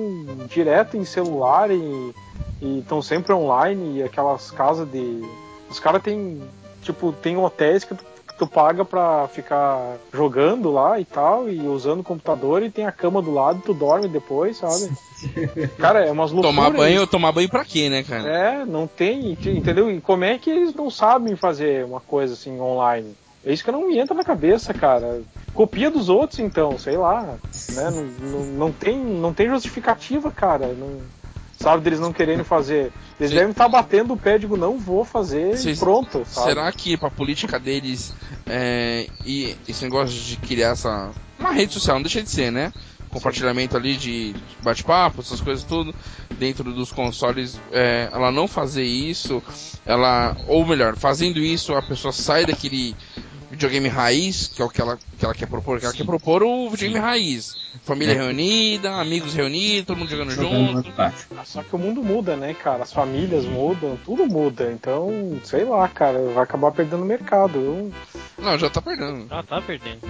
[SPEAKER 5] direto em celular e estão sempre online e aquelas casas de. Os caras têm. Tipo, tem hotéis que tu, tu paga pra ficar jogando lá e tal, e usando o computador e tem a cama do lado, tu dorme depois, sabe? Cara, é umas loucuras.
[SPEAKER 1] Tomar banho,
[SPEAKER 5] isso.
[SPEAKER 1] tomar banho pra quê, né, cara?
[SPEAKER 5] É, não tem, entendeu? E como é que eles não sabem fazer uma coisa assim online? É isso que não me entra na cabeça, cara. Copia dos outros, então, sei lá. Né? Não, não, não tem, não tem justificativa, cara. Não, sabe, deles não quererem fazer. Eles
[SPEAKER 1] Sim.
[SPEAKER 5] devem estar batendo o pé, digo, não vou fazer
[SPEAKER 1] Sim.
[SPEAKER 5] e pronto, sabe?
[SPEAKER 1] Será que pra política deles é, e esse negócio de criar essa. Uma rede social, não deixa de ser, né? Compartilhamento ali de bate-papo, essas coisas tudo, dentro dos consoles, é, ela não fazer isso, ela. Ou melhor, fazendo isso, a pessoa sai daquele videogame raiz, que é o que ela, que ela quer propor, que ela quer propor o videogame raiz. Família
[SPEAKER 3] É.
[SPEAKER 1] reunida, amigos reunidos, todo mundo jogando
[SPEAKER 3] Jogando
[SPEAKER 1] junto.
[SPEAKER 5] Ah, Só que o mundo muda, né, cara? As famílias mudam, tudo muda. Então, sei lá, cara, vai acabar perdendo mercado. Eu-
[SPEAKER 1] Não, já tá perdendo.
[SPEAKER 2] Ah, tá perdendo.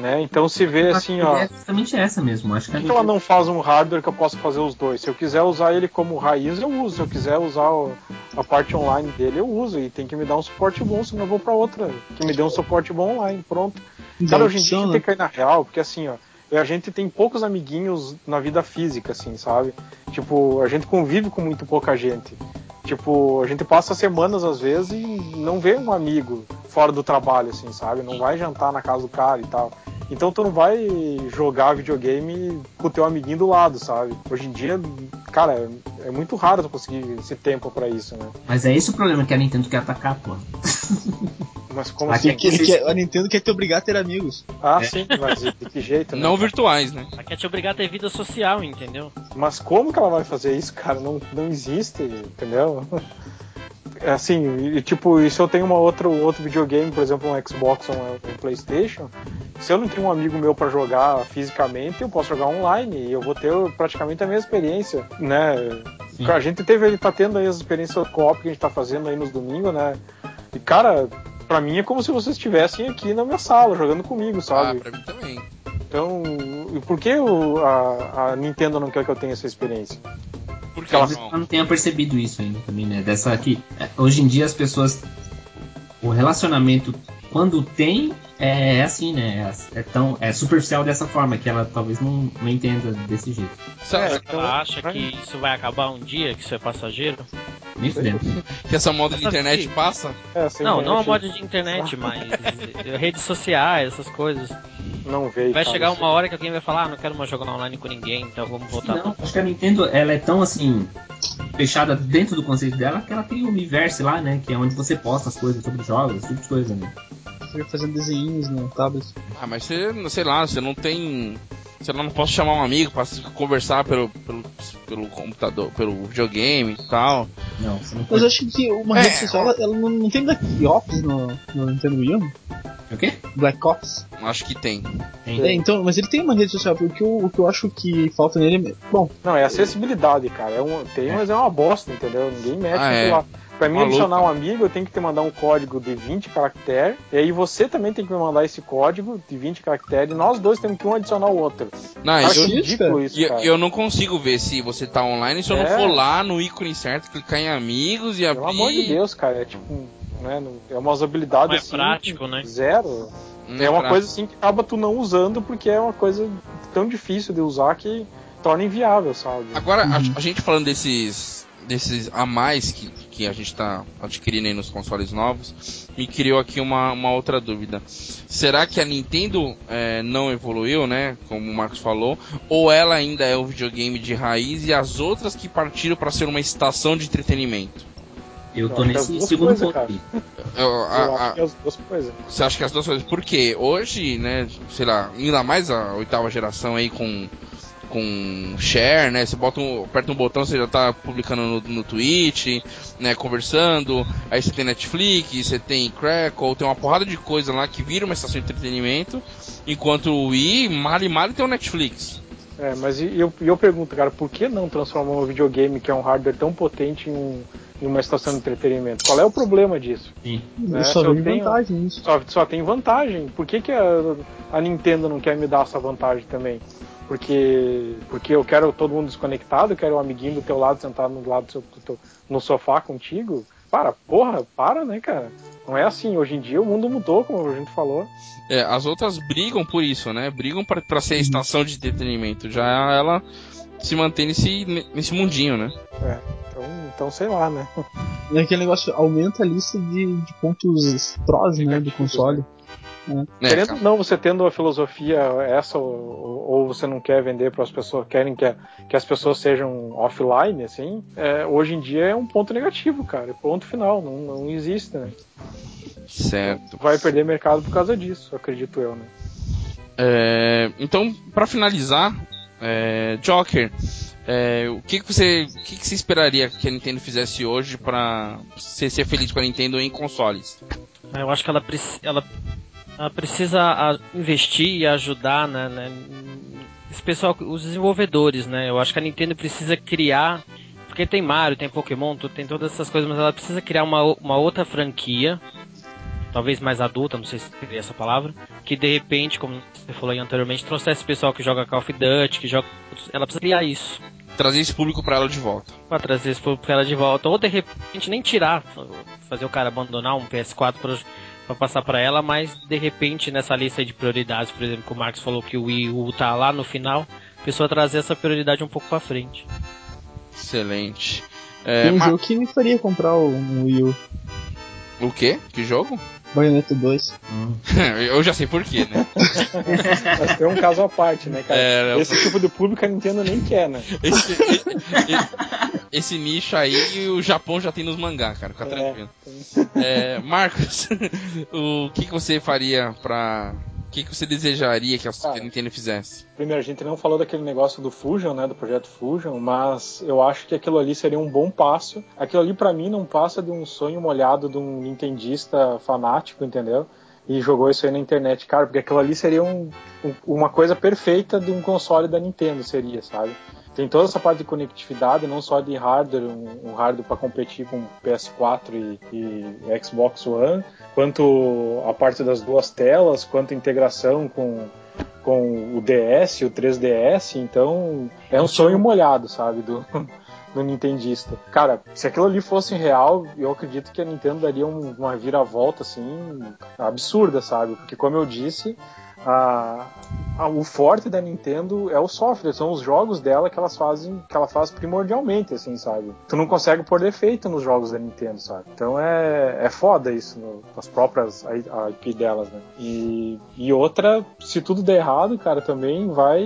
[SPEAKER 5] né? Então se vê assim, ó.
[SPEAKER 3] É justamente essa mesmo. Acho que
[SPEAKER 5] Por que ela
[SPEAKER 3] Nintendo-
[SPEAKER 5] não faz um hardware que eu possa fazer os dois? Se eu quiser usar ele como raiz, eu uso. Se eu quiser usar o- a parte online dele, eu uso. E tem que me dar um suporte bom, senão eu vou pra outra. Que me dê um suporte bom online, pronto. Cara, hoje em dia a gente tem que cair na real, porque assim, ó. A gente tem poucos amiguinhos na vida física, assim, sabe? Tipo, a gente convive com muito pouca gente. Tipo, a gente passa semanas às vezes e não vê um amigo fora do trabalho, assim, sabe? Não vai jantar na casa do cara e tal. Então tu não vai jogar videogame com o teu amiguinho do lado, sabe? Hoje em dia, cara, é, é muito raro tu conseguir esse tempo pra isso, né?
[SPEAKER 3] Mas é esse o problema que a Nintendo quer atacar, pô.
[SPEAKER 5] Mas como
[SPEAKER 3] Aqui
[SPEAKER 5] assim?
[SPEAKER 4] Que quer- a Nintendo quer te obrigar a ter amigos.
[SPEAKER 5] Ah, sim, mas de que jeito, né?
[SPEAKER 1] Não virtuais, né?
[SPEAKER 2] Ela quer te obrigar a ter vida social, entendeu?
[SPEAKER 5] Mas como que ela vai fazer isso, cara? Não, não existe, entendeu? É Assim, e, tipo, e se eu tenho uma outra, outro videogame, por exemplo, um Xbox ou um, um Playstation, se eu não tenho um amigo meu pra jogar fisicamente, eu posso jogar online e eu vou ter praticamente a mesma experiência, né?
[SPEAKER 3] Sim.
[SPEAKER 5] A gente teve, ele tá tendo aí as experiências co-op que a gente tá fazendo aí nos domingos, né? E, cara, pra mim é como se vocês estivessem aqui na minha sala, jogando comigo,
[SPEAKER 1] Ah,
[SPEAKER 5] sabe?
[SPEAKER 1] pra mim também.
[SPEAKER 5] Então, e por que o- a, a Nintendo não quer que eu tenha essa experiência?
[SPEAKER 1] Porque
[SPEAKER 3] ela não tenha percebido isso ainda também, né? Dessa que é, hoje em dia as pessoas o relacionamento quando tem é assim, né? É, é tão é superficial dessa forma que ela talvez não, não entenda desse jeito.
[SPEAKER 1] Será
[SPEAKER 5] É,
[SPEAKER 2] Será que
[SPEAKER 5] então,
[SPEAKER 2] ela acha
[SPEAKER 5] vai-
[SPEAKER 2] que isso vai acabar um dia, que isso é passageiro?
[SPEAKER 3] Nem fudendo.
[SPEAKER 1] que essa moda de
[SPEAKER 2] Sabe
[SPEAKER 1] internet
[SPEAKER 2] que-
[SPEAKER 1] passa?
[SPEAKER 5] É, essa
[SPEAKER 2] Não, não a moda de internet, mas redes sociais, essas coisas.
[SPEAKER 5] Não veio.
[SPEAKER 2] Vai chegar
[SPEAKER 5] isso.
[SPEAKER 2] uma hora que alguém vai falar, ah, não quero mais jogar online com ninguém, então vamos voltar
[SPEAKER 3] Não, acho que a Nintendo ela é tão assim fechada dentro do conceito dela que ela tem o universo lá, né? Que é onde você posta as coisas sobre jogos, esse tipo de coisa, né?
[SPEAKER 4] Fica fazendo desenhinhos no tablet.
[SPEAKER 1] Ah, mas você, sei lá, você não tem. Você não posso chamar um amigo pra conversar pelo, pelo, pelo computador, pelo videogame e tal.
[SPEAKER 3] Não, você não
[SPEAKER 4] Mas
[SPEAKER 3] pode.
[SPEAKER 4] eu acho que uma
[SPEAKER 1] É,
[SPEAKER 4] rede social, ela, ela não, não tem Black Ops no, no Nintendo Wii U?
[SPEAKER 3] O quê?
[SPEAKER 4] Black Ops.
[SPEAKER 1] Acho que tem.
[SPEAKER 4] É, então, mas ele tem uma rede social, porque o, o que eu acho que falta nele é. Bom,
[SPEAKER 5] Não, é acessibilidade, cara. É um, tem, mas é uma bosta, entendeu? Ninguém mexe
[SPEAKER 1] Ah, é.
[SPEAKER 5] Pra mim
[SPEAKER 1] Maluco.
[SPEAKER 5] adicionar um amigo, eu tenho que te mandar um código de 20 caracteres. E aí você também tem que me mandar esse código de 20 caracteres. E nós dois temos que um adicionar o outro.
[SPEAKER 1] Não,
[SPEAKER 5] Eu acho
[SPEAKER 1] eu,
[SPEAKER 4] isso,
[SPEAKER 5] ridículo
[SPEAKER 4] cara.
[SPEAKER 5] isso,
[SPEAKER 1] e eu, eu não consigo ver se você tá online se eu não
[SPEAKER 5] É.
[SPEAKER 1] for lá no ícone certo, clicar em amigos e abrir.
[SPEAKER 5] Pelo amor de Deus, cara. É tipo. Né, não- é umas habilidades
[SPEAKER 2] Não é
[SPEAKER 5] assim.
[SPEAKER 2] prático, né?
[SPEAKER 5] Zero.
[SPEAKER 1] Não
[SPEAKER 5] É uma
[SPEAKER 1] pra-
[SPEAKER 5] coisa assim que acaba tu não usando porque é uma coisa tão difícil de usar que torna inviável, sabe?
[SPEAKER 1] Agora, a-
[SPEAKER 4] Uhum.
[SPEAKER 1] a, gente falando desses, desses a mais que, que a gente tá adquirindo aí nos consoles novos, me criou aqui uma, uma outra dúvida. Será que a Nintendo é, não evoluiu, né? Como o Marcos falou, ou ela ainda é o videogame de raiz e as outras que partiram para ser uma estação de entretenimento?
[SPEAKER 3] Eu tô
[SPEAKER 5] Eu
[SPEAKER 3] nesse segundo
[SPEAKER 5] coisas,
[SPEAKER 3] ponto aqui.
[SPEAKER 1] Eu-
[SPEAKER 5] Eu
[SPEAKER 1] a- a-
[SPEAKER 5] acho que é as duas coisas.
[SPEAKER 1] Você acha que as duas coisas? Porque hoje, né, sei lá, ainda mais a oitava geração aí com com share, né? Você bota um, aperta um botão, você já tá publicando no, no Twitch, né, conversando. Aí você tem Netflix, você tem Crackle, tem uma porrada de coisa lá que vira uma estação de entretenimento, enquanto o Wii, mal e mal tem o Netflix.
[SPEAKER 5] É, mas e eu, eu pergunto, cara, por que não transformar um videogame que é um hardware tão potente em, um- em uma estação de entretenimento? Qual é o problema disso?
[SPEAKER 3] Sim.
[SPEAKER 5] É,
[SPEAKER 4] eu só
[SPEAKER 5] tenho-
[SPEAKER 4] vantagem.
[SPEAKER 5] Só, só tem vantagem. Por que, que a, a Nintendo não quer me dar essa vantagem também? Porque, porque eu quero todo mundo desconectado, eu quero um amiguinho do teu lado sentado no lado do seu, do teu- no sofá contigo. Para, porra, para, né, cara? Não é assim. Hoje em dia o mundo mudou, como a gente falou.
[SPEAKER 1] É, as outras brigam por isso, né? Brigam pra pra ser estação de entretenimento. Já ela se mantém nesse, nesse mundinho, né?
[SPEAKER 5] Então, então sei lá, né?
[SPEAKER 4] E aquele negócio aumenta a lista de, de pontos prós, né, do console.
[SPEAKER 1] É,
[SPEAKER 5] Querendo
[SPEAKER 1] cara.
[SPEAKER 5] ou não, você tendo a filosofia essa, ou, ou você não quer vender para as pessoas, querem que, a- que as pessoas sejam offline, assim, é, hoje em dia é um ponto negativo, cara. Ponto final, não, não existe, né?
[SPEAKER 1] Certo.
[SPEAKER 5] Vai perder mercado por causa disso, acredito eu, né?
[SPEAKER 1] É, então, pra finalizar, é, Joker, é, o que, que você, o que, que você esperaria que a Nintendo fizesse hoje pra você ser feliz com a Nintendo em consoles?
[SPEAKER 2] Eu acho que ela, ela precisa investir e ajudar né, né, esse pessoal, os desenvolvedores, né? Eu acho que a Nintendo precisa criar, porque tem Mario, tem Pokémon, tem todas essas coisas, mas ela precisa criar uma, uma outra franquia, talvez mais adulta, não sei se seria essa palavra, que de repente, como você falou aí anteriormente, trouxesse pessoal que joga Call of Duty, que joga, ela precisa criar isso
[SPEAKER 1] Trazer esse público pra ela de volta.
[SPEAKER 2] pra trazer esse público pra ela de volta. Ou de repente nem tirar, fazer o cara abandonar um PS4 pra, pra passar pra ela, mas de repente nessa lista de prioridades, por exemplo, que o Marcos falou que o Wii U tá lá no final, a pessoa trazer essa prioridade um pouco pra frente.
[SPEAKER 1] Excelente. É,
[SPEAKER 4] Tem um jogo que me faria comprar o, um Wii U.
[SPEAKER 1] O quê? Que jogo?
[SPEAKER 4] Bayonetta 2.
[SPEAKER 1] Eu já sei por quê, né?
[SPEAKER 5] Mas tem um caso à parte, né, cara?
[SPEAKER 1] É, eu-
[SPEAKER 5] Esse tipo de público a Nintendo nem quer, né?
[SPEAKER 1] Esse, esse- esse nicho aí o Japão já tem nos mangá, cara. Fica
[SPEAKER 5] É.
[SPEAKER 1] tranquilo. É, Marcos, o que, que você faria pra. O que, que você desejaria que a,
[SPEAKER 5] Cara.
[SPEAKER 1] Nintendo fizesse?
[SPEAKER 5] Primeiro, a gente não falou daquele negócio do Fusion, né, do projeto Fusion, mas eu acho que aquilo ali seria um bom passo. Aquilo ali pra mim não passa de um sonho molhado de um nintendista fanático, entendeu? E jogou isso aí na internet, cara, porque aquilo ali seria um- um- uma coisa perfeita de um console da Nintendo, seria, sabe? Tem toda essa parte de conectividade, não só de hardware, um, um hardware para competir com PS4 e, e Xbox One, quanto a parte das duas telas, quanto a integração com, com o DS, o 3DS, então é um sonho molhado, sabe, do, do Nintendista. Cara, se aquilo ali fosse real, eu acredito que a Nintendo daria um- uma viravolta, assim, absurda, sabe, porque como eu disse, a, a- o forte da Nintendo é o software, são os jogos dela que elas fazem, que ela faz primordialmente, assim, sabe? Tu não consegue pôr defeito nos jogos da Nintendo, sabe? Então é, é foda isso, no, as próprias a, a IP delas, né? E, e outra, se tudo der errado, cara, também vai,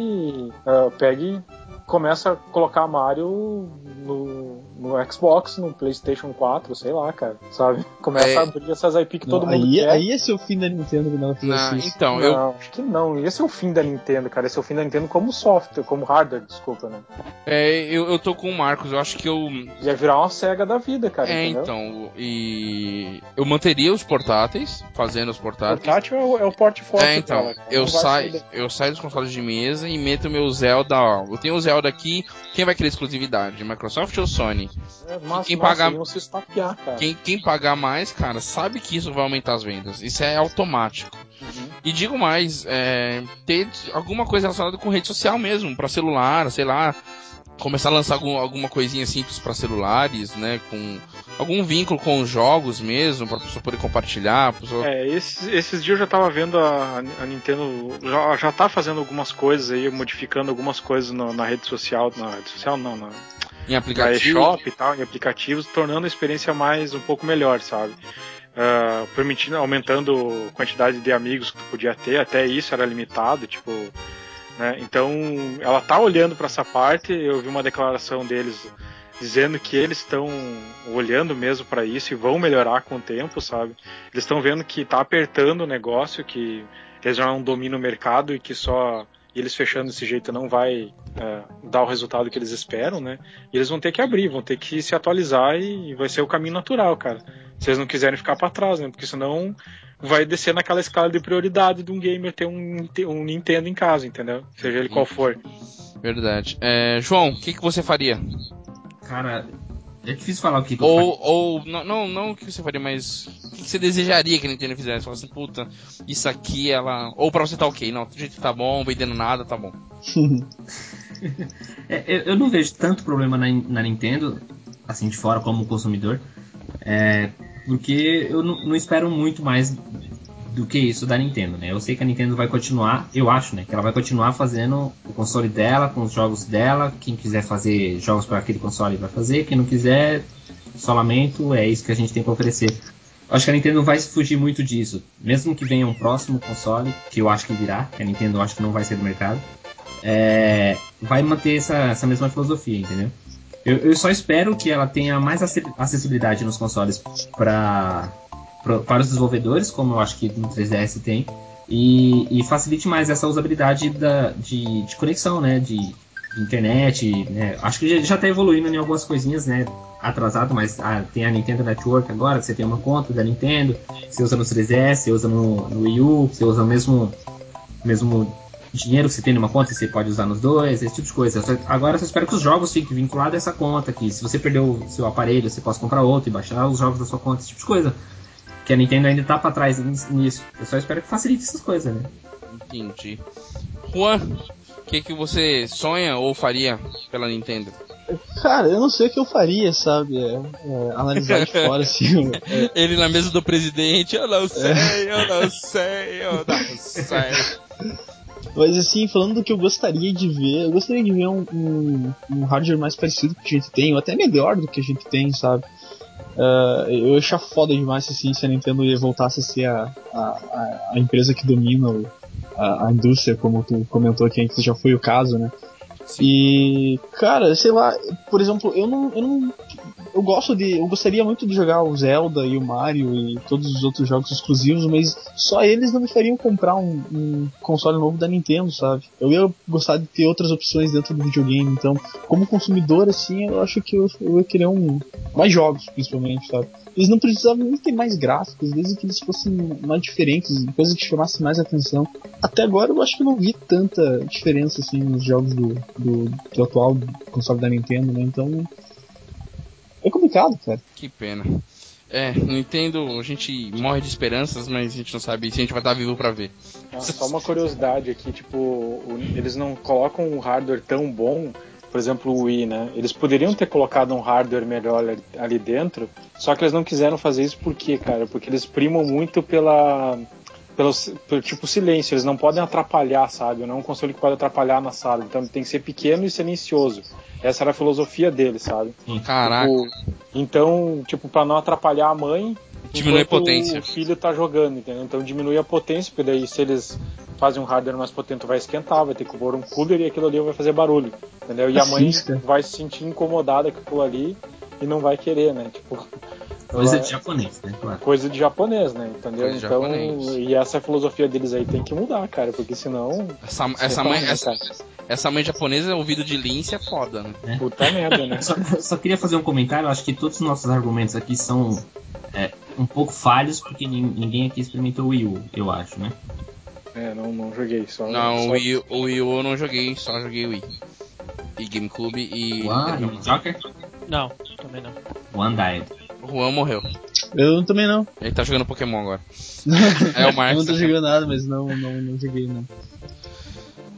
[SPEAKER 5] ah, pegue começa a colocar Mario no, no Xbox, no PlayStation 4, sei lá, cara, sabe? Começa
[SPEAKER 1] É.
[SPEAKER 5] a abrir essas IP que todo
[SPEAKER 4] Não,
[SPEAKER 5] mundo
[SPEAKER 4] aí,
[SPEAKER 5] quer.
[SPEAKER 4] aí esse é o fim da Nintendo fizesse
[SPEAKER 1] Não,
[SPEAKER 4] isso.
[SPEAKER 1] então,
[SPEAKER 5] não,
[SPEAKER 1] eu,
[SPEAKER 5] acho que não. Esse é o fim da Nintendo, cara. Esse é o fim da Nintendo como software, como hardware, desculpa, né?
[SPEAKER 1] é, eu, eu tô com o Marcos, eu acho que eu.
[SPEAKER 5] Ia virar uma SEGA da vida, cara,
[SPEAKER 1] É,
[SPEAKER 5] entendeu?
[SPEAKER 1] então, e. Eu manteria os portáteis, fazendo os portáteis.
[SPEAKER 5] Portátil é o, é o porte forte
[SPEAKER 1] É, então,
[SPEAKER 5] dela,
[SPEAKER 1] eu saio, eu saio dos consoles de mesa e meto meu Zelda. Ó, eu tenho o Zelda aqui. Quem vai querer exclusividade? Microsoft ou Sony?
[SPEAKER 5] É, mas,
[SPEAKER 1] quem
[SPEAKER 5] nossa,
[SPEAKER 1] pagar-
[SPEAKER 5] estapear, cara.
[SPEAKER 1] Quem, quem pagar mais, cara, sabe que isso vai aumentar as vendas. Isso é automático.
[SPEAKER 5] Uhum.
[SPEAKER 1] E digo mais, é, ter alguma coisa relacionada com rede social mesmo, pra celular, sei lá. Começar a lançar algum- alguma coisinha simples pra celulares, né? Com algum vínculo com os jogos mesmo, pra pessoa poder compartilhar. Pessoa...
[SPEAKER 6] É, esses, esses dias eu já tava vendo a, a Nintendo já, já tá fazendo algumas coisas aí, modificando algumas coisas no- na rede social, na rede social não, na,
[SPEAKER 1] em aplicativo.
[SPEAKER 6] e tal, em aplicativos, tornando a experiência mais um pouco melhor, sabe? Ah, permitindo, aumentando a quantidade de amigos que tu podia ter, até isso era limitado, tipo, né? Então, ela tá olhando para essa parte, eu vi uma declaração deles dizendo que eles estão olhando mesmo para isso e vão melhorar com o tempo, sabe? Eles estão vendo que tá apertando o negócio, que eles já não dominam o mercado e que só eles fechando desse jeito não vai é, dar o resultado que eles esperam, né? E eles vão ter que abrir, vão ter que se atualizar e vai ser o caminho natural, cara. Se eles não quiserem ficar para trás, né? Porque senão vai descer naquela escala de prioridade de um gamer ter um, um Nintendo em casa, entendeu? Seja ele qual for.
[SPEAKER 1] Verdade. É, João, o que, que você faria?
[SPEAKER 3] Cara, é difícil falar o que, que eu
[SPEAKER 1] Ou, ou não, não, não o que você faria, mas o que, que você desejaria que a Nintendo fizesse? Fala assim, puta, isso aqui ela. Ou pra você tá ok, não, do jeito que tá bom, vendendo nada, tá bom.
[SPEAKER 3] É, eu, eu não vejo tanto problema na, na Nintendo, assim de fora como consumidor, é, porque eu não, não espero muito mais do que isso da Nintendo, né? Eu sei que a Nintendo vai continuar, eu acho, né, que ela vai continuar fazendo o console dela, com os jogos dela. Quem quiser fazer jogos para aquele console vai fazer, quem não quiser, só lamento, é isso que a gente tem para oferecer. Eu acho que a Nintendo vai se fugir muito disso, mesmo que venha um próximo console, que eu acho que virá, que a Nintendo eu acho que não vai ser do mercado é, vai manter essa, essa mesma filosofia, entendeu? Eu, eu só espero que ela tenha mais ace- acessibilidade nos consoles pra, pra- para os desenvolvedores, como eu acho que no 3DS tem, e, e facilite mais essa usabilidade da, de, de conexão, né? De, internet, né? Acho que já, já tá evoluindo em algumas coisinhas, né? Atrasado, mas ah, tem a Nintendo Network agora, você tem uma conta da Nintendo, você usa no 3DS, você usa no, no Wii U, você usa o mesmo, mesmo dinheiro que você tem numa conta, você pode usar nos dois, esse tipo de coisa. Só- Agora eu só espero que os jogos fiquem vinculados a essa conta, que se você perdeu o seu aparelho, você possa comprar outro e baixar os jogos da sua conta, esse tipo de coisa. Que a Nintendo ainda tá pra trás nis- nisso. Eu só espero que facilite essas coisas, né?
[SPEAKER 1] Entendi. Juan, o que, que você sonha ou faria pela Nintendo?
[SPEAKER 4] Cara, eu não sei o que eu faria, sabe? É, é, analisar de fora, assim. é,
[SPEAKER 1] Ele na mesa do presidente, eu não sei, eu não sei, eu não sei.
[SPEAKER 4] Mas assim, falando do que eu gostaria de ver, eu gostaria de ver um, um, um hardware mais parecido com o que a gente tem, ou até melhor do que a gente tem, sabe? Ah, eu achar foda demais assim, se a Nintendo voltasse a ser a, a, a- empresa que domina o- a, a indústria, como tu comentou que antes já foi o caso, né? E, cara, sei lá, por exemplo, eu não, eu não. Eu gosto de. Eu gostaria muito de jogar o Zelda e o Mario e todos os outros jogos exclusivos, mas só eles não me fariam comprar um, um console novo da Nintendo, sabe? Eu ia gostar de ter outras opções dentro do videogame, então, como consumidor, assim, eu acho que eu, eu ia querer um. Mais jogos, principalmente, sabe? Eles não precisavam nem ter mais gráficos, desde que eles fossem mais diferentes, coisas que chamassem mais atenção. Até agora eu acho que não vi tanta diferença assim nos jogos do, do, do atual console da Nintendo, né? Então. É complicado, cara.
[SPEAKER 1] Que pena. É, Nintendo, a gente morre de esperanças, mas a gente não sabe se a gente vai estar vivo pra ver.
[SPEAKER 5] Ah, só uma curiosidade aqui, tipo, o- eles não colocam um hardware tão bom, por exemplo, o Wii, né? Eles poderiam ter colocado um hardware melhor ali, ali dentro, só que eles não quiseram fazer isso por quê, cara? Porque eles primam muito pela pelo, pelo tipo silêncio, eles não podem atrapalhar, sabe? Não é um console que pode atrapalhar na sala, então ele tem que ser pequeno e silencioso. Essa era a filosofia dele, sabe?
[SPEAKER 1] Caraca.
[SPEAKER 5] Tipo, então, tipo, para não atrapalhar a mãe,
[SPEAKER 1] Diminui a potência.
[SPEAKER 5] O filho tá jogando, entendeu? Então diminui a potência, porque daí se eles fazem um hardware mais potente vai esquentar, vai ter que pôr um cooler e aquilo ali vai fazer barulho, entendeu? E a mãe
[SPEAKER 4] Assista.
[SPEAKER 5] vai se sentir incomodada com aquilo ali e não vai querer, né? Tipo,
[SPEAKER 3] Coisa
[SPEAKER 5] ela-
[SPEAKER 3] de japonês, né? Claro.
[SPEAKER 5] coisa de japonês, né? Entendeu?
[SPEAKER 1] Coisa
[SPEAKER 5] então,
[SPEAKER 1] japonês.
[SPEAKER 5] e essa filosofia deles aí tem que mudar, cara, porque senão.
[SPEAKER 1] Essa, essa, mãe, essa,
[SPEAKER 5] cara?
[SPEAKER 1] essa mãe japonesa, ouvido de lince, é foda, né?
[SPEAKER 5] Puta merda, né?
[SPEAKER 3] Só, só queria fazer um comentário. Acho que todos os nossos argumentos aqui são é, um pouco falhos, porque nin- ninguém aqui experimentou o Wii U, eu acho, né?
[SPEAKER 5] É, não, não joguei. Só,
[SPEAKER 1] Não,
[SPEAKER 5] só...
[SPEAKER 1] o Wii, o Wii U eu não joguei, só joguei o Wii. E GameCube e.
[SPEAKER 3] E o Joker?
[SPEAKER 2] Não, também não.
[SPEAKER 3] One died.
[SPEAKER 1] Juan morreu.
[SPEAKER 4] Eu também não.
[SPEAKER 1] Ele tá jogando Pokémon agora. É o
[SPEAKER 4] Eu
[SPEAKER 1] Marcos.
[SPEAKER 4] não tô jogando nada, mas não, não, não joguei, não.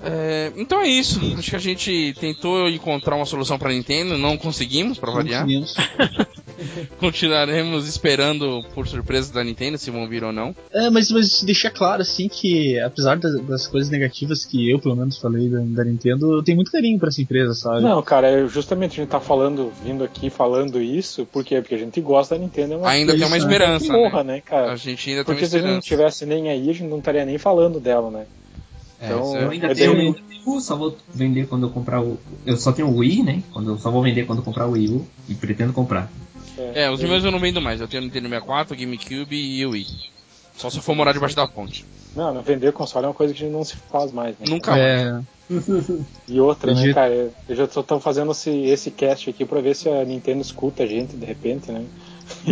[SPEAKER 1] É, então é isso. Acho que a gente tentou encontrar uma solução pra Nintendo, não conseguimos, pra variar.
[SPEAKER 4] Conseguimos.
[SPEAKER 1] Continuaremos esperando por surpresa da Nintendo, se vão vir ou não.
[SPEAKER 4] É, mas, mas deixar claro, assim, que apesar das, das coisas negativas que eu, pelo menos, falei da, da Nintendo, eu tenho muito carinho pra essa empresa, sabe?
[SPEAKER 5] Não, cara, é justamente a gente tá falando, vindo aqui falando isso, por quê? Porque a gente gosta da Nintendo, é uma
[SPEAKER 1] Ainda tem uma esperança,
[SPEAKER 5] morra,
[SPEAKER 1] né?
[SPEAKER 5] né, cara?
[SPEAKER 1] A gente ainda tem uma
[SPEAKER 5] Porque se a gente não tivesse nem aí, a gente não estaria nem falando dela, né?
[SPEAKER 3] É,
[SPEAKER 5] Então,
[SPEAKER 3] eu ainda
[SPEAKER 5] é
[SPEAKER 3] tenho
[SPEAKER 5] bem-
[SPEAKER 3] o Wii U, só vou vender quando eu comprar o. Eu só tenho o Wii, né? Quando eu só vou vender quando eu comprar o Wii U e pretendo comprar.
[SPEAKER 1] É, os meus eu não vendo mais. Eu tenho Nintendo 64, GameCube e o Wii. Só se eu for morar debaixo da ponte.
[SPEAKER 5] Não, não, vender console é uma coisa que não se faz mais, né?
[SPEAKER 1] Nunca mais.
[SPEAKER 4] É,
[SPEAKER 5] E outra, né, cara? Eu já tô tão fazendo esse, esse cast aqui pra ver se a Nintendo escuta a gente de repente, né?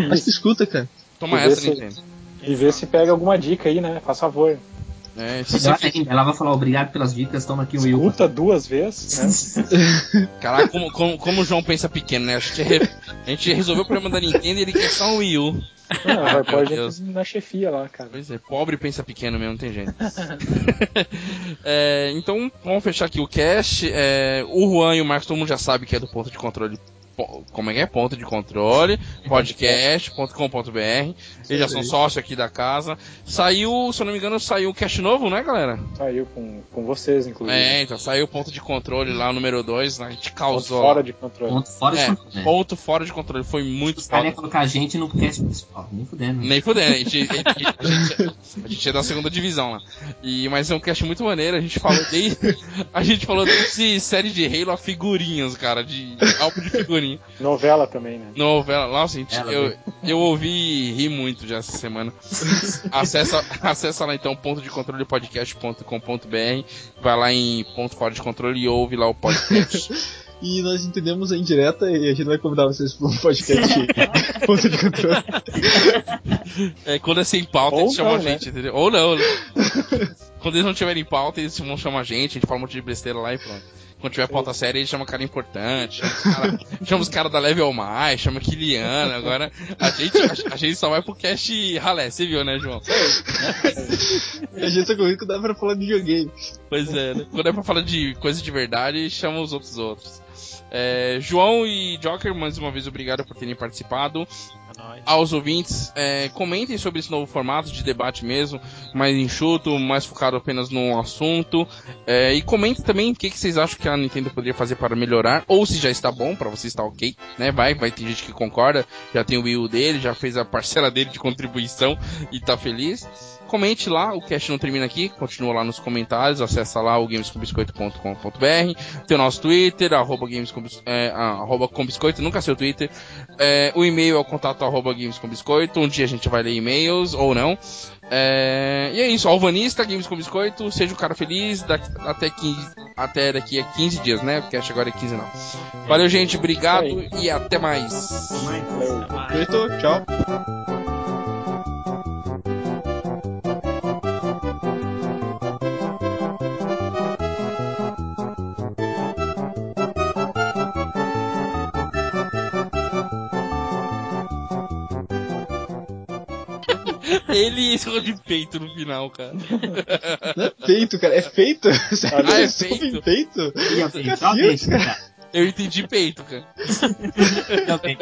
[SPEAKER 4] mas escuta, cara.
[SPEAKER 1] Toma
[SPEAKER 5] E
[SPEAKER 1] essa,
[SPEAKER 5] se-
[SPEAKER 1] Nintendo.
[SPEAKER 5] E ver se pega alguma dica aí, né? Faz favor.
[SPEAKER 1] É,
[SPEAKER 3] Ela, ela vai falar obrigado pelas dicas, toma aqui o Wii U.
[SPEAKER 5] Escuta duas vezes, né?
[SPEAKER 1] Caraca, como, como, como o João pensa pequeno, né? Acho que re- a gente resolveu o problema da Nintendo e ele quer só um Wii U.
[SPEAKER 5] Não, vai pôr a gente na chefia lá, cara.
[SPEAKER 1] Pois é, pobre pensa pequeno mesmo, não tem jeito. É, então, vamos fechar aqui o cast. É, o Juan e o Marcos, todo mundo já sabe que é do ponto de controle. Como é que é? Ponto de controle, podcast.com.br. Eles já são sócios aqui da casa. Saiu, se eu não me engano, saiu o cast novo, né, galera?
[SPEAKER 5] Saiu com, com vocês, inclusive.
[SPEAKER 1] É, então saiu o ponto de controle lá, o número 2, a gente
[SPEAKER 5] Ponto
[SPEAKER 1] causou.
[SPEAKER 5] fora de controle.
[SPEAKER 3] Ponto fora
[SPEAKER 1] É,
[SPEAKER 3] de controle, né?
[SPEAKER 1] ponto fora de controle, foi muito
[SPEAKER 3] Os caras iam colocar a gente no cast principal, nem fudendo. né?
[SPEAKER 1] Nem fudendo, a gente, a, gente, a, gente, a gente é da segunda divisão lá. E, mas é um cast muito maneiro, a gente falou desde. A gente falou desde série de Halo a figurinhas, cara, de álbum de
[SPEAKER 5] Novela também, né?
[SPEAKER 1] Novela, nossa, gente,
[SPEAKER 3] Ela
[SPEAKER 1] eu, eu ouvi e ri muito já essa semana. Acessa, acessa lá então ponto de controle podcast.com.br, vai lá em ponto fora de controle e ouve lá o podcast.
[SPEAKER 4] E nós entendemos a indireta e a gente vai convidar vocês para um podcast ponto de controle.
[SPEAKER 1] É, quando é sem pauta,
[SPEAKER 5] Ou
[SPEAKER 1] eles chamam
[SPEAKER 5] não,
[SPEAKER 1] a
[SPEAKER 5] né?
[SPEAKER 1] gente, entendeu? Ou não, né? Quando eles não tiverem pauta, eles vão chamar a gente, a gente fala um monte de besteira lá e pronto. Quando tiver pauta séria, eles chamam cara importante, chama os cara, chama os cara da Level Mais, chama Kiliana, agora a gente, a, a gente só vai pro cast ralé, você viu, né, João?
[SPEAKER 4] A gente só convida que dá pra falar de videogame.
[SPEAKER 1] Pois é, né? Quando é pra falar de coisa de verdade, chama os outros outros. É, João e Joker, mais uma vez, obrigado por terem participado. Aos ouvintes, é, comentem sobre esse novo formato de debate mesmo, mais enxuto, mais focado apenas num assunto. É, e comentem também o que, que vocês acham que a Nintendo poderia fazer para melhorar, ou se já está bom, para você está ok, né? Vai, vai ter gente que concorda, já tem o Wii U dele, já fez a parcela dele de contribuição e tá feliz. Comente lá, o cast não termina aqui, continua lá nos comentários, acessa lá o gamescombiscoito.com.br, tem o nosso Twitter, arroba gamescombis, é, arroba combiscoito, nunca sei o Twitter, é, o e-mail é o contato arroba Games com Biscoito. Um dia a gente vai ler e-mails ou não. É, e é isso, Alvanista, Games com Biscoito. Seja um cara feliz daqui, até, 15, até daqui a 15 dias, né? O cast agora é 15 não. Valeu, gente. Obrigado e até mais.
[SPEAKER 2] Até mais.
[SPEAKER 4] Tchau.
[SPEAKER 1] Entrou de peito no final, cara.
[SPEAKER 4] Não é feito, cara, é feito. Sério,
[SPEAKER 1] Ah, é feito?
[SPEAKER 4] fio,
[SPEAKER 3] cara.
[SPEAKER 1] Eu entendi peito, cara.
[SPEAKER 3] Alguém.